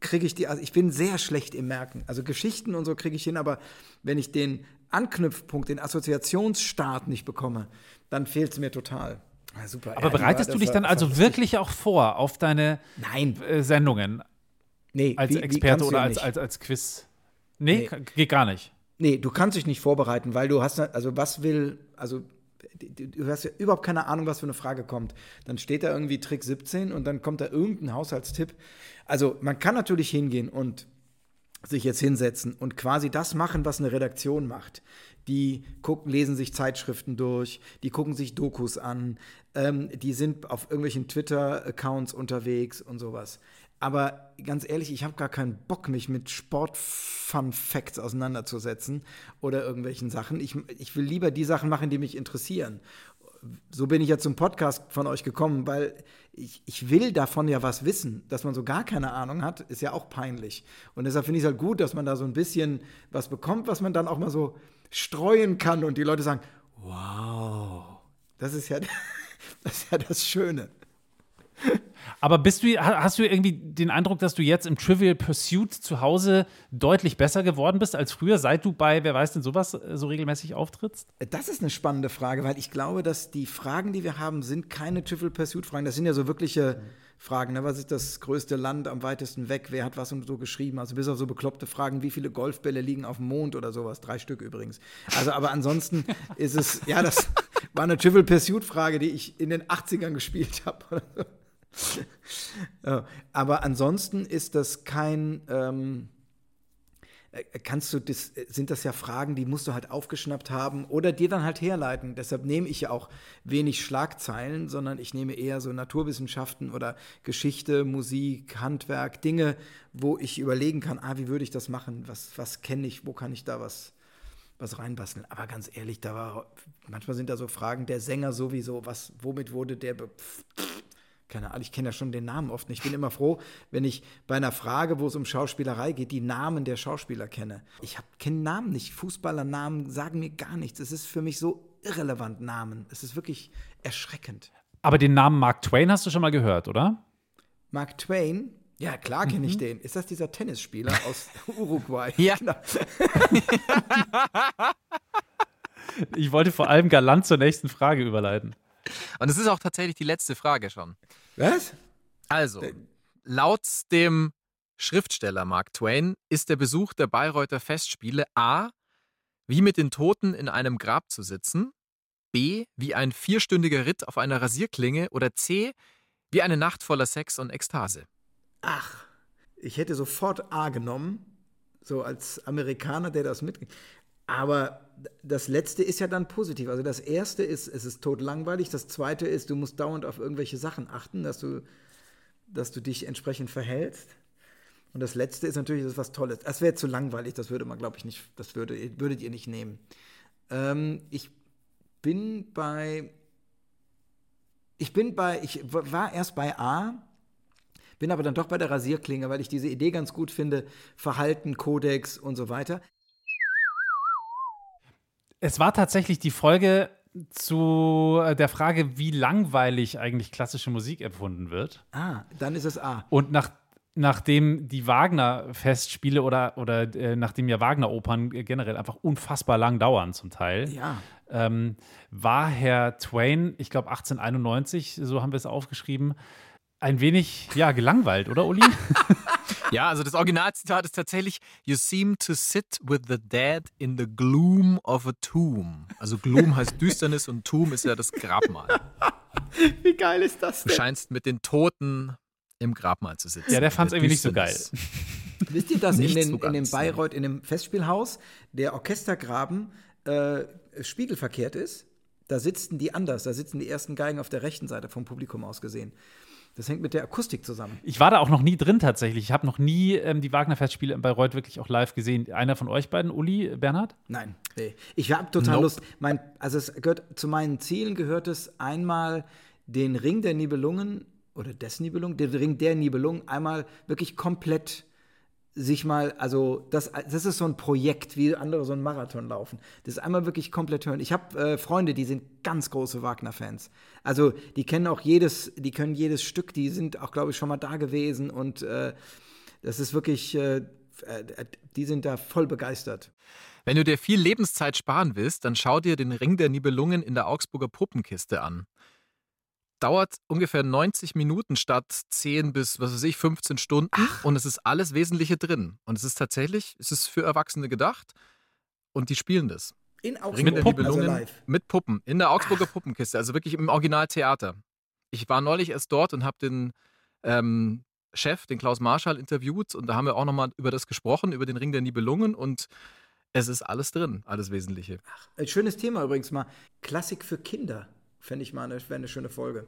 kriege ich die, also ich bin sehr schlecht im Merken. Also Geschichten und so kriege ich hin, aber wenn ich den Anknüpfpunkt, den Assoziationsstart nicht bekomme, dann fehlt es mir total. Ja, super. Aber Ja, bereitest war- du dich dann also wirklich auch vor auf deine Nein, äh, Sendungen nee. als wie- wie Experte du oder ja als, als, als Quiz? Nee, Nee. geht gar nicht. Nee, du kannst dich nicht vorbereiten, weil du hast, also was will, also du du hast ja überhaupt keine Ahnung, was für eine Frage kommt. Dann steht da irgendwie Trick 17 und dann kommt da irgendein Haushaltstipp. Also man kann natürlich hingehen und sich jetzt hinsetzen und quasi das machen, was eine Redaktion macht. Die gucken, lesen sich Zeitschriften durch, die gucken sich Dokus an, ähm, die sind auf irgendwelchen Twitter-Accounts unterwegs und sowas. Aber ganz ehrlich, ich habe gar keinen Bock, mich mit Sport-Fun-Facts auseinanderzusetzen oder irgendwelchen Sachen. Ich, ich will lieber die Sachen machen, die mich interessieren. So bin ich ja zum Podcast von euch gekommen, weil ich, ich will davon ja was wissen. Dass man so gar keine Ahnung hat, ist ja auch peinlich. Und deshalb finde ich es halt gut, dass man da so ein bisschen was bekommt, was man dann auch mal so streuen kann und die Leute sagen, wow, das ist ja, [laughs] das, ist ja das Schöne. Aber bist du, ha- hast du irgendwie den Eindruck, dass du jetzt im Trivial Pursuit zu Hause deutlich besser geworden bist als früher, seit du bei Wer weiß denn sowas äh, so regelmäßig auftrittst? Das ist eine spannende Frage, weil ich glaube, dass die Fragen, die wir haben, sind keine Trivial Pursuit Fragen. Das sind ja so wirkliche Fragen. Ne? Was ist das größte Land am weitesten weg? Wer hat was und so geschrieben? Also bis auf so bekloppte Fragen, wie viele Golfbälle liegen auf dem Mond oder sowas? Drei Stück übrigens. Also, aber ansonsten ist es, ja, das [laughs] war eine Trivial Pursuit Frage, die ich in den 80ern gespielt [laughs] habe. [laughs] Aber ansonsten ist das kein. Ähm, äh, kannst du das, äh, sind das ja Fragen, die musst du halt aufgeschnappt haben oder dir dann halt herleiten. Deshalb nehme ich ja auch wenig Schlagzeilen, sondern ich nehme eher so Naturwissenschaften oder Geschichte, Musik, Handwerk, Dinge, wo ich überlegen kann, ah, wie würde ich das machen? Was, was kenne ich? Wo kann ich da was, was reinbasteln? Aber ganz ehrlich, da war, manchmal sind da so Fragen, der Sänger sowieso, was, womit wurde der be keine Ahnung, ich kenne ja schon den Namen oft nicht. Ich bin immer froh, wenn ich bei einer Frage, wo es um Schauspielerei geht, die Namen der Schauspieler kenne. Ich habe keinen Namen nicht. Fußballernamen sagen mir gar nichts. Es ist für mich so irrelevant, Namen. Es ist wirklich erschreckend. Aber den Namen Mark Twain hast du schon mal gehört, oder? Mark Twain, ja klar kenne ich den. Ist das dieser Tennisspieler [laughs] aus Uruguay? Ja. Genau. [laughs] Ich wollte vor allem galant zur nächsten Frage überleiten. Und es ist auch tatsächlich die letzte Frage schon. Was? Also, laut dem Schriftsteller Mark Twain ist der Besuch der Bayreuther Festspiele A. wie mit den Toten in einem Grab zu sitzen, B. wie ein vierstündiger Ritt auf einer Rasierklinge oder C. wie eine Nacht voller Sex und Ekstase. Ach, ich hätte sofort A genommen, so als Amerikaner, der das mit. Aber das letzte ist ja dann positiv. Also das erste ist, es ist totlangweilig. Das zweite ist, du musst dauernd auf irgendwelche Sachen achten, dass du, dass du dich entsprechend verhältst. Und das letzte ist natürlich, das ist was Tolles. Das wäre zu langweilig, das würde man, glaube ich, nicht, das würde, würdet ihr nicht nehmen. Ähm, ich bin bei, ich bin bei, ich war erst bei A, bin aber dann doch bei der Rasierklinge, weil ich diese Idee ganz gut finde, Verhalten, Kodex und so weiter. Es war tatsächlich die Folge zu äh, der Frage, wie langweilig eigentlich klassische Musik empfunden wird. Ah, dann ist es A. Und nach, nachdem die Wagner-Festspiele oder, oder äh, nachdem ja Wagner-Opern generell einfach unfassbar lang dauern zum Teil, Ja. ähm, war Herr Twain, ich glaube 1891, so haben wir es aufgeschrieben, ein wenig, ja, gelangweilt, oder Uli? [laughs] Ja, also das Originalzitat ist tatsächlich You seem to sit with the dead in the gloom of a tomb. Also Gloom heißt [laughs] Düsternis und Tomb ist ja das Grabmal. Wie geil ist das Du scheinst mit den Toten im Grabmal zu sitzen. Ja, der fand's Der irgendwie nicht so geil. [laughs] Wisst ihr, dass in, den, so in dem? Bayreuth, in dem Festspielhaus, der Orchestergraben äh, spiegelverkehrt ist? Da sitzen die anders, da sitzen die ersten Geigen auf der rechten Seite vom Publikum aus gesehen. Das hängt mit der Akustik zusammen. Ich war da auch noch nie drin tatsächlich. Ich habe noch nie ähm, die Wagner-Festspiele in Bayreuth wirklich auch live gesehen. Einer von euch beiden, Uli, Bernhard? Nein, nee. Ich habe total Nope. Lust. Mein, also es gehört zu meinen Zielen gehört es einmal den Ring der Nibelungen oder des Nibelungen, den Ring der Nibelungen einmal wirklich komplett sich mal, also das, das ist so ein Projekt, wie andere so einen Marathon laufen. Das einmal wirklich komplett hören. Ich habe äh, Freunde, die sind ganz große Wagner-Fans. Also die kennen auch jedes, die können jedes Stück, die sind auch, glaube ich, schon mal da gewesen und äh, das ist wirklich, äh, äh, die sind da voll begeistert. Wenn du dir viel Lebenszeit sparen willst, dann schau dir den Ring der Nibelungen in der Augsburger Puppenkiste an. dauert ungefähr 90 Minuten statt 10 bis, was weiß ich, 15 Stunden. Und es ist alles Wesentliche drin. Und es ist tatsächlich, es ist für Erwachsene gedacht. Und die spielen das. In Augsburg, der also Nibelungen live. mit Puppen in der Augsburger Puppenkiste, also wirklich im Originaltheater. Ich war neulich erst dort und habe den ähm, Chef, den Klaus Marschall, interviewt und da haben wir auch nochmal über das gesprochen, über den Ring der Nibelungen und es ist alles drin, alles Wesentliche. Ein schönes Thema übrigens mal. Klassik für Kinder. Fände ich mal eine, wäre eine schöne Folge.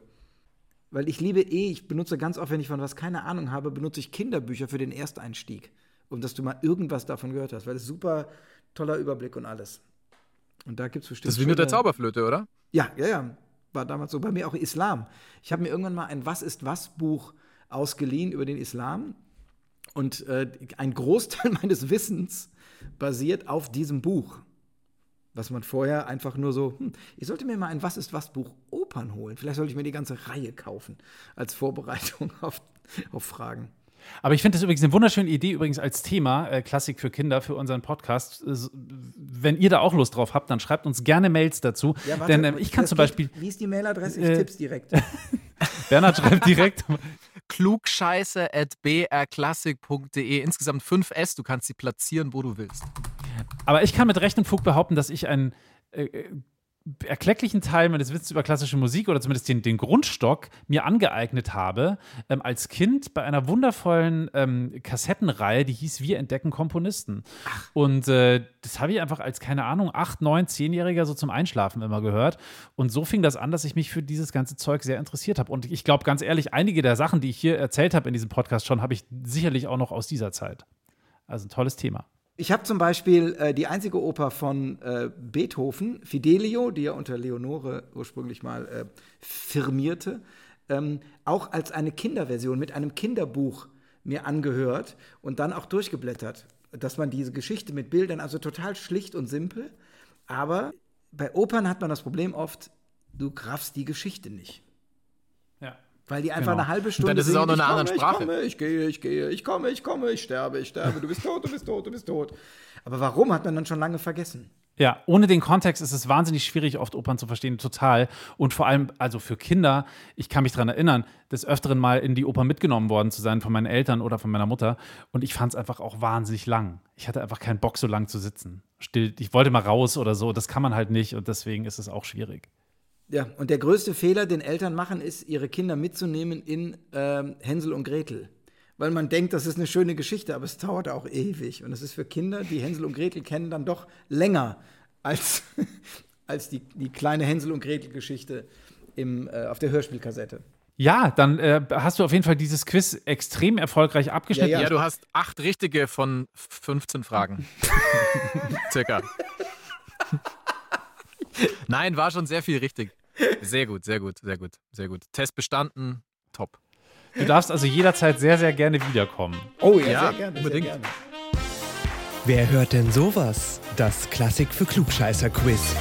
Weil ich liebe eh, ich benutze ganz oft, wenn ich von was keine Ahnung habe, benutze ich Kinderbücher für den Ersteinstieg. Um dass du mal irgendwas davon gehört hast. Weil ist super toller Überblick und alles. Und da gibt es bestimmt. Das ist wie mit der Zauberflöte, oder? Ja, ja, ja. War damals so. Bei mir auch Islam. Ich habe mir irgendwann mal ein Was ist was Buch ausgeliehen über den Islam. Und äh, ein Großteil [laughs] meines Wissens basiert auf diesem Buch. Was man vorher einfach nur so, hm, ich sollte mir mal ein Was ist was Buch Opern holen. Vielleicht sollte ich mir die ganze Reihe kaufen als Vorbereitung [laughs] auf, auf Fragen. Aber ich finde das übrigens eine wunderschöne Idee, übrigens als Thema äh, Klassik für Kinder für unseren Podcast. Äh, wenn ihr da auch Lust drauf habt, dann schreibt uns gerne Mails dazu. Ja, warte, Denn ähm, ich kann zum geht- Beispiel, Wie ist die Mailadresse? Ich Äh, tipp's direkt. [laughs] Bernhard schreibt direkt, klugscheiße.brklassik.de. Insgesamt 5 S, du kannst sie platzieren, wo du willst. aber ich kann mit Recht und Fug behaupten, dass ich einen äh, äh, erklecklichen Teil meines Wissens über klassische Musik oder zumindest den, den Grundstock mir angeeignet habe, ähm, als Kind bei einer wundervollen ähm, Kassettenreihe, die hieß Wir entdecken Komponisten. Und äh, das habe ich einfach als, keine Ahnung, 8, 9, 10-Jähriger so zum Einschlafen immer gehört. Und so fing das an, dass ich mich für dieses ganze Zeug sehr interessiert habe. Und ich glaube ganz ehrlich, einige der Sachen, die ich hier erzählt habe in diesem Podcast schon, habe ich sicherlich auch noch aus dieser Zeit. Also ein tolles Thema. Ich habe zum Beispiel äh, die einzige Oper von äh, Beethoven, Fidelio, die er unter Leonore ursprünglich mal äh, firmierte, ähm, auch als eine Kinderversion mit einem Kinderbuch mir angehört und dann auch durchgeblättert. Dass man diese Geschichte mit Bildern, also total schlicht und simpel, aber bei Opern hat man das Problem oft, du raffst die Geschichte nicht. Weil die einfach Genau. eine halbe Stunde dann ist es auch nur eine ich andere komme, Sprache. Ich komme, ich gehe, ich gehe, ich komme, ich komme, ich sterbe, ich sterbe, du bist tot, du bist tot, du bist tot. Aber warum hat man dann schon lange vergessen? Ja, ohne den Kontext ist es wahnsinnig schwierig, oft Opern zu verstehen, total. Und vor allem, also für Kinder, ich kann mich daran erinnern, des Öfteren mal in die Oper mitgenommen worden zu sein von meinen Eltern oder von meiner Mutter. Und ich fand es einfach auch wahnsinnig lang. Ich hatte einfach keinen Bock, so lang zu sitzen. Still, ich wollte mal raus oder so. Das kann man halt nicht und deswegen ist es auch schwierig. Ja, und der größte Fehler, den Eltern machen, ist, ihre Kinder mitzunehmen in ähm, Hänsel und Gretel. Weil man denkt, das ist eine schöne Geschichte, aber es dauert auch ewig. Und es ist für Kinder, die Hänsel und Gretel kennen, dann doch länger als, [laughs] als die, die kleine Hänsel und Gretel-Geschichte im, äh, auf der Hörspielkassette. Ja, dann äh, hast du auf jeden Fall dieses Quiz extrem erfolgreich abgeschnitten. Ja, Ja, du hast acht richtige von 15 Fragen. [laughs] Circa. [laughs] Nein, war schon sehr viel richtig. Sehr gut, sehr gut, sehr gut, sehr gut. Test bestanden, top. Du darfst also jederzeit sehr, sehr gerne wiederkommen. Oh ja, Ja, sehr gerne. unbedingt. Sehr gerne. Wer hört denn sowas? Das Klassik für Klugscheißer-Quiz.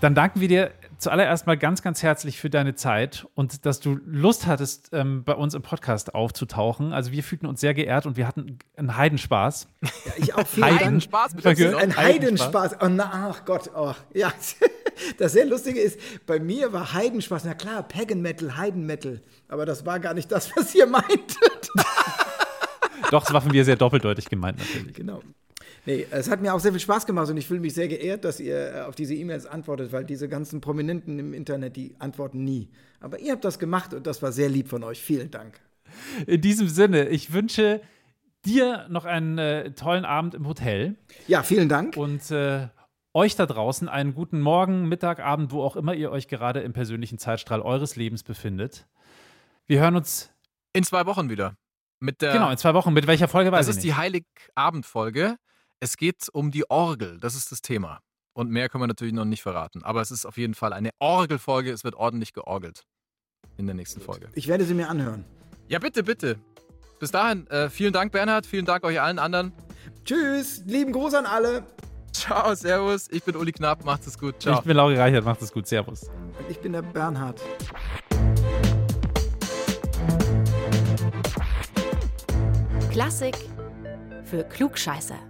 Dann danken wir dir zuallererst mal ganz, ganz herzlich für deine Zeit und dass du Lust hattest, ähm, bei uns im Podcast aufzutauchen. Also wir fühlten uns sehr geehrt und wir hatten einen Heidenspaß. Ja, ich auch vielen Heiden- Dank. Spaß mit Danke. dem Ein Heidenspaß. Heidenspaß. Oh, na, ach Gott, oh. Ja, [laughs] das sehr Lustige ist, bei mir war Heidenspaß. Na klar, Pagan Metal, Heiden Metal. Aber das war gar nicht das, was ihr [laughs] meintet. Doch, es war von mir sehr doppeldeutig gemeint natürlich. Genau. Nee, es hat mir auch sehr viel Spaß gemacht und ich fühle mich sehr geehrt, dass ihr äh, auf diese E-Mails antwortet, weil diese ganzen Prominenten im Internet, die antworten nie. Aber ihr habt das gemacht und das war sehr lieb von euch. Vielen Dank. In diesem Sinne, ich wünsche dir noch einen äh, tollen Abend im Hotel Ja, vielen Dank. und äh, euch da draußen einen guten Morgen, Mittag, Abend, wo auch immer ihr euch gerade im persönlichen Zeitstrahl eures Lebens befindet. Wir hören uns In zwei Wochen wieder. Mit der, genau in zwei Wochen. Mit welcher Folge weiß das ich ist nicht. die Heiligabendfolge. Es geht um die Orgel. Das ist das Thema. Und mehr können wir natürlich noch nicht verraten. Aber es ist auf jeden Fall eine Orgelfolge. Es wird ordentlich georgelt in der nächsten Folge. Ich werde sie mir anhören. Ja, bitte, bitte. Bis dahin, äh, vielen Dank, Bernhard. Vielen Dank euch allen anderen. Tschüss, lieben Gruß an alle. Ciao, Servus. Ich bin Uli Knapp. Macht es gut. Ciao. Ich bin Lauri Reichert, macht es gut. Servus. Und ich bin der Bernhard. Klassik für Klugscheißer.